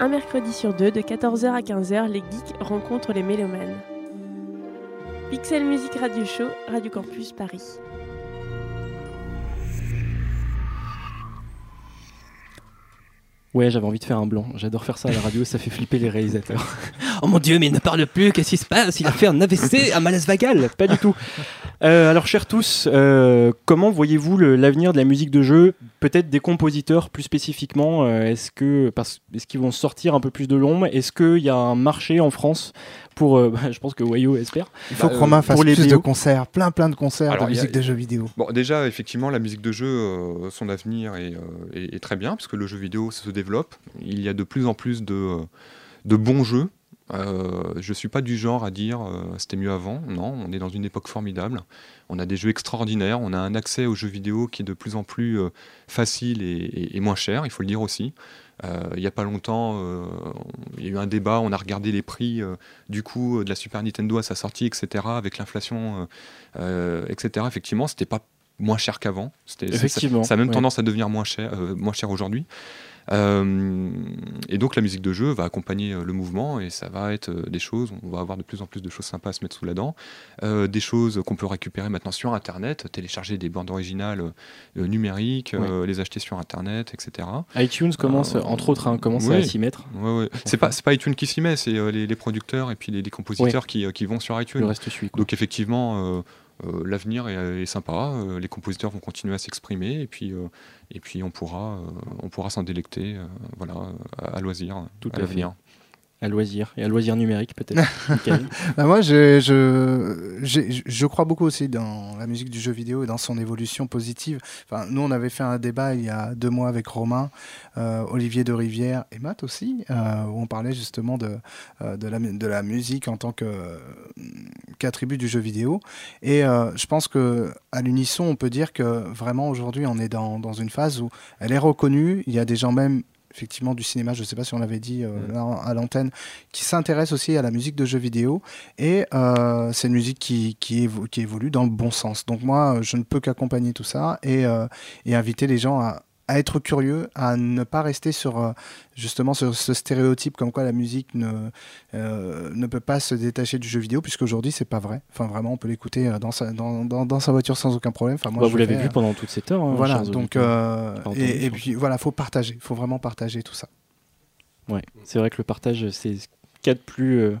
Un mercredi sur deux, de 14h à 15h, les geeks rencontrent les mélomanes. Pixel Music Radio Show, Radio Campus Paris. Ouais, j'avais envie de faire un blanc. J'adore faire ça à la radio, ça fait flipper les réalisateurs. <laughs> oh mon dieu, mais il ne parle plus, qu'est-ce qui se passe? Il a fait un AVC, un malaise vagal Pas du tout. Euh, alors, chers tous, euh, comment voyez-vous l'avenir de la musique de jeu? Peut-être des compositeurs plus spécifiquement. euh, Est-ce que est-ce qu'ils vont sortir un peu plus de l'ombre? Est-ce qu'il y a un marché en France pour. euh, bah, je pense que Wayo espère. Il faut Bah, que Romain euh, fasse pour les plus de concerts, plein plein de concerts Alors, de a- musique de jeux vidéo. Bon, déjà, effectivement, la musique de jeu, euh, son avenir est, euh, est- est très bien, puisque le jeu vidéo se développe. Il y a de plus en plus de, de bons jeux. Euh, je ne suis pas du genre à dire euh, c'était mieux avant. Non, on est dans une époque formidable. On a des jeux extraordinaires. On a un accès aux jeux vidéo qui est de plus en plus euh, facile et, et- et moins cher, il faut le dire aussi. Euh, il n'y a pas longtemps, il y a eu un débat, on a regardé les prix du coup de la Super Nintendo à sa sortie, etc., avec l'inflation, etc. Effectivement, c'était pas moins cher qu'avant. Ça- Effectivement, Ça, a même ouais. tendance à devenir moins cher, moins cher aujourd'hui. Euh, et donc la musique de jeu va accompagner euh, le mouvement et ça va être euh, des choses, on va avoir de plus en plus de choses sympas à se mettre sous la dent, des choses qu'on peut récupérer maintenant sur Internet, télécharger des bandes originales numériques, les acheter sur Internet, etc. iTunes commence, entre autres, hein, commence oui. à s'y mettre. Ouais, ouais. C'est pas, pas iTunes qui s'y met, c'est les, les producteurs et puis les, les compositeurs qui, qui vont sur Le iTunes. reste suit. quoi. Donc effectivement, euh, l'avenir est, est sympa. euh, les compositeurs vont continuer à s'exprimer et puis euh, et puis on pourra euh, on pourra s'en délecter, euh, voilà, à, à loisir, Tout à l'avenir. À loisir. Et à loisir numérique, peut-être. <laughs> Bah, moi, je, j'ai- je crois beaucoup aussi dans la musique du jeu vidéo et dans son évolution positive. Enfin, nous, on avait fait un débat il y a deux mois avec Romain, euh, Olivier de Rivière et Matt aussi, euh, où on parlait justement de, euh, de, la, de la musique en tant qu'attribut du jeu vidéo. Et je pense que à l'unisson, on peut dire que vraiment aujourd'hui, on est dans, dans une phase où elle est reconnue. Il y a des gens même effectivement du cinéma, je ne sais pas si on l'avait dit euh, Mm. là, à l'antenne, qui s'intéressent aussi à la musique de jeux vidéo. Et euh, c'est une musique qui, qui, évo- qui évolue dans le bon sens. Donc moi, euh, je ne peux qu'accompagner tout ça et, et inviter les gens à, à être curieux, à ne pas rester sur euh, justement sur ce stéréotype comme quoi la musique ne, euh, ne peut pas se détacher du jeu vidéo, puisqu'aujourd'hui c'est pas vrai. Enfin vraiment, on peut l'écouter euh, dans sa, dans, dans, dans sa voiture sans aucun problème. Enfin, moi, Bah, je vous l'avez vu pendant toute cette heure. hein, Voilà, donc euh, et, puis voilà, faut partager, faut vraiment partager tout ça. Ouais, c'est vrai que le partage, c'est ce qu'il y a de plus euh,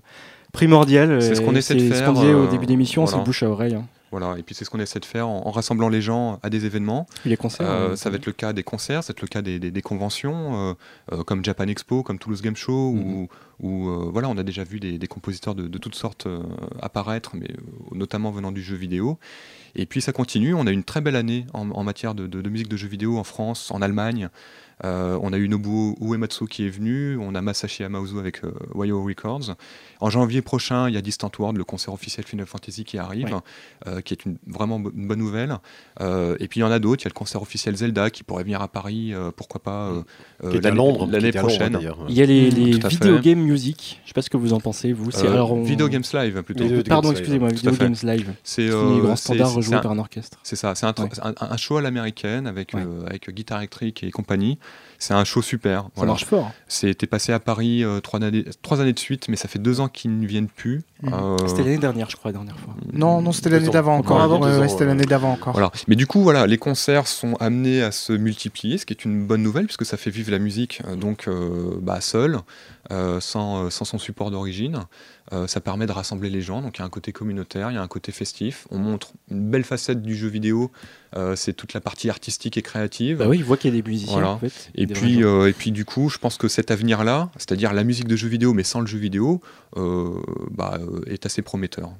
primordial. C'est ce qu'on essaie de c'est Ce qu'on faire, disait au début d'émission, voilà. c'est bouche à oreille. hein. Voilà, et puis c'est ce qu'on essaie de faire en, en rassemblant les gens à des événements. Les concerts. Euh, ça va être le cas des concerts, ça va être le cas des, des- des conventions, euh, euh, comme Japan Expo, comme Toulouse Game Show, où, où, euh, voilà, on a déjà vu des, des compositeurs de, de toutes sortes apparaître, mais notamment venant du jeu vidéo. Et puis ça continue, on a une très belle année en, en matière de, de- de musique de jeux vidéo en France, en Allemagne. Euh, on a eu Nobuo Uematsu qui est venu, on a Masashi Amaozu avec euh, Wayo Records. En janvier prochain, il y a Distant World, le concert officiel Final Fantasy qui arrive, Ouais. euh, qui est une, vraiment une bonne nouvelle. Euh, et puis il y en a d'autres, il y a le concert officiel Zelda qui pourrait venir à Paris, euh, pourquoi pas euh, euh, l'année- Londres, prochaine. Il y a les, les. Video Game Music. Je sais pas ce que vous en pensez, vous. C'est Euh, alors on- Video Games Live plutôt. Video Pardon, excusez-moi, Video. Games Live. C'est euh, les grands c'est- standards rejoués un- par un orchestre. C'est ça, c'est un, Ouais. un, un show à l'américaine avec, Ouais. euh, avec guitare électrique et compagnie. C'est un show super. Ça Voilà. marche fort. C'était passé à Paris euh, trois, années, trois années de suite, mais ça fait deux ans qu'ils ne viennent plus. Mhm. Euh, C'était l'année dernière, je crois, la dernière fois. Non, non, c'était l'année d'avant encore. Ouais, ouais, c'était l'année d'avant encore. Voilà. Mais du coup, voilà, les concerts sont amenés à se multiplier, ce qui est une bonne nouvelle puisque ça fait vivre la musique euh, donc euh, bah, seul, euh, sans, sans son support d'origine. Euh, ça permet de rassembler les gens. Donc il y a un côté communautaire, il y a un côté festif. On montre une belle facette du jeu vidéo. euh, c'est toute la partie artistique et créative. Bah oui, il voit qu'il y a des musiciens Voilà. en fait. Et puis, euh, et puis du coup, je pense que cet avenir-là, c'est-à-dire la musique de jeu vidéo mais sans le jeu vidéo, bah, est assez prometteur.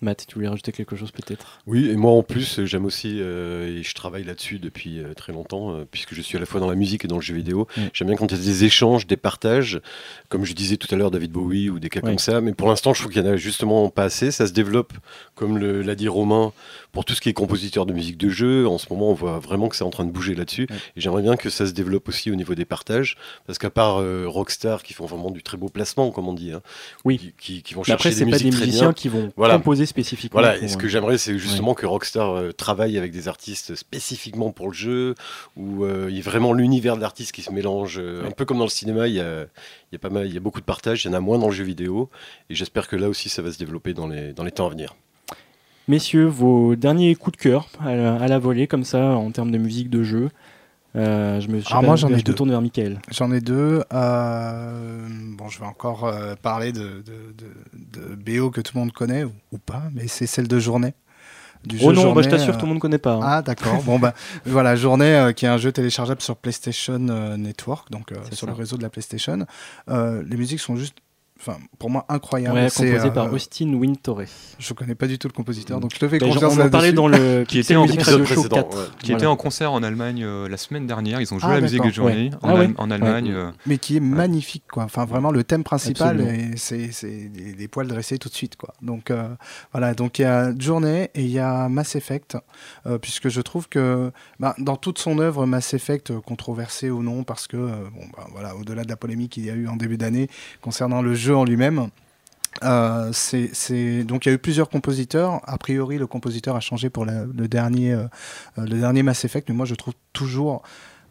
Matt, tu voulais rajouter quelque chose peut-être? Oui, et moi en plus, j'aime aussi, euh, et je travaille là-dessus depuis euh, très longtemps, euh, puisque je suis à la fois dans la musique et dans le jeu vidéo. Mm. J'aime bien quand il y a des échanges, des partages, comme je disais tout à l'heure, David Bowie ou des cas Oui. comme ça. Mais pour l'instant, je trouve qu'il y en a justement pas assez. Ça se développe, comme l'a dit Romain, pour tout ce qui est compositeur de musique de jeu. En ce moment, on voit vraiment que c'est en train de bouger là-dessus. Ouais. Et j'aimerais bien que ça se développe aussi au niveau des partages, parce qu'à part euh, Rockstar, qui font vraiment du très beau placement, comme on dit, hein, Oui. qui, qui- qui vont chercher après, des pas des très musiciens bien. qui vont Voilà. composer spécifiquement. Voilà, pour, et ce que j'aimerais, c'est justement que Rockstar euh, travaille avec des artistes spécifiquement pour le jeu, où euh, il y a vraiment l'univers de l'artiste qui se mélange, un peu comme dans le cinéma, il y a, il y a pas mal, il y a beaucoup de partage, il y en a moins dans le jeu vidéo, et j'espère que là aussi ça va se développer dans les, dans les temps à venir. Messieurs, vos derniers coups de cœur à la, à la volée, comme ça, en termes de musique de jeu. Euh, je me, je Alors pas, moi, j'en je ai me deux. tourne vers Michael. J'en ai deux. Euh, bon, je vais encore euh, parler de, de, de- de BO que tout le monde connaît, ou, ou pas, mais c'est celle de Journée. Du Oh jeu non, bah, je t'assure, tout le monde ne connaît pas. hein. Ah d'accord. bon bah <laughs> voilà, Journée qui est un jeu téléchargeable sur PlayStation Network, donc sur ça. le réseau de la PlayStation. Les musiques sont juste, enfin pour moi incroyables. ouais, C'est, composé euh, par Austin Wintory. Je connais pas du tout le compositeur, donc je te fais Bah, confiance on en parlait dans le <laughs> Qui était en Show précédent, 4. ouais. Qui Voilà. était en concert en Allemagne euh, la semaine dernière. Ils ont joué Ah, la musique de journée Ouais. en, Ah en Allemagne. euh, mais qui est magnifique quoi. Enfin vraiment le thème principal c'est c'est des, des poils dressés tout de suite quoi. Donc euh, voilà donc il y a Journée et il y a Mass Effect euh, puisque je trouve que bah, dans toute son œuvre Mass Effect euh, controversé ou non parce que euh, bon bah, voilà au-delà de la polémique qu'il y a eu en début d'année concernant le jeu en lui-même. euh, c'est donc il y a eu plusieurs compositeurs. A priori, le compositeur a changé pour le dernier, euh, euh, le dernier Mass Effect, mais moi je trouve toujours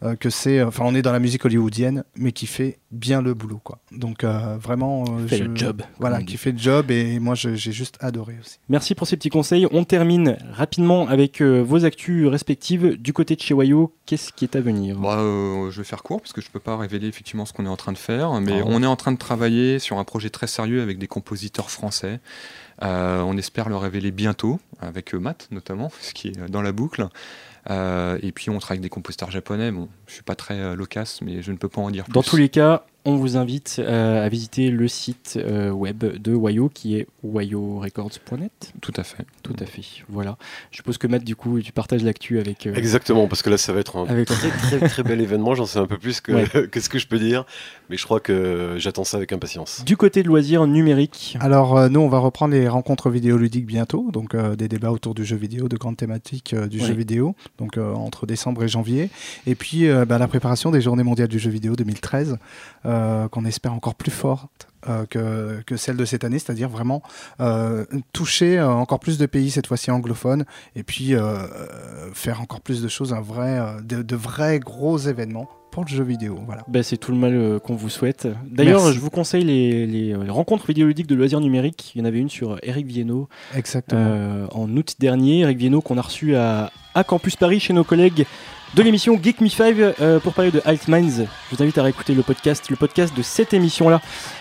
euh, que c'est, enfin, on est dans la musique hollywoodienne, mais qui fait bien le boulot, quoi. Donc euh, vraiment, euh, Fait je- le job, Voilà, qui fait le job, et moi j'ai juste adoré aussi. Merci pour ces petits conseils. On termine rapidement avec euh, vos actus respectives. Du côté de chez Wayo, qu'est-ce qui est à venir? Bah, euh, je vais faire court parce que je peux pas révéler effectivement ce qu'on est en train de faire, mais Ah. on est en train de travailler sur un projet très sérieux avec des compositeurs français. Euh, on espère le révéler bientôt, avec euh, Matt notamment, ce qui est dans la boucle. Euh, et puis on travaille avec des compositeurs japonais. Bon, je suis pas très loquace, mais je ne peux pas en dire plus. Dans tous les cas, on vous invite euh, à visiter le site euh, web de Wayo qui est wayorecords.net. Tout à fait. Tout à fait. Voilà. Je suppose que Matt, du coup, tu partages l'actu avec. euh, Exactement, parce que là ça va être un Avec- très très très bel événement, j'en sais un peu plus que, Ouais. <laughs> que ce que je peux dire, mais je crois que j'attends ça avec impatience. Du côté de loisirs numériques, Alors euh, nous, on va reprendre les rencontres vidéoludiques bientôt, donc euh, des débats autour du jeu vidéo, de grandes thématiques euh, du Ouais. jeu vidéo, donc euh, entre décembre et janvier. Et puis euh, bah, la préparation des Journées mondiales du jeu vidéo 2013, euh, qu'on espère encore plus forte euh, que, que celle de cette année, c'est-à-dire vraiment euh, toucher euh, encore plus de pays, cette fois-ci anglophones, et puis euh, euh, faire encore plus de choses, un vrai, euh, de, de vrais gros événements pour le jeu vidéo. Voilà. Bah, c'est tout le mal euh, qu'on vous souhaite. D'ailleurs, je vous conseille les, les, euh, les rencontres vidéoludiques de loisirs numériques. Il y en avait une sur Eric Viennot Exactement. euh, en août dernier. Eric Viennot qu'on a reçu à, à Campus Paris chez nos collègues de l'émission Geek Me 5 euh, pour parler de Alt Minds. Je vous invite à réécouter le podcast. Le podcast de cette émission-là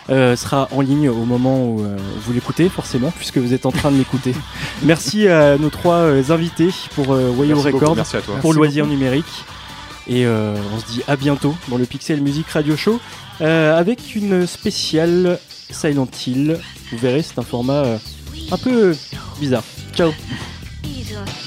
euh, sera en ligne au moment où euh, vous l'écoutez, forcément, puisque vous êtes en train de l'écouter. <laughs> Merci à nos trois euh, invités pour euh, Wayo Records Merci à toi. pour Merci Loisirs Numériques. Et euh, on se dit à bientôt dans le Pixel Music Radio Show euh, avec une spéciale Silent Hill. Vous verrez, c'est un format euh, un peu bizarre. Ciao <laughs>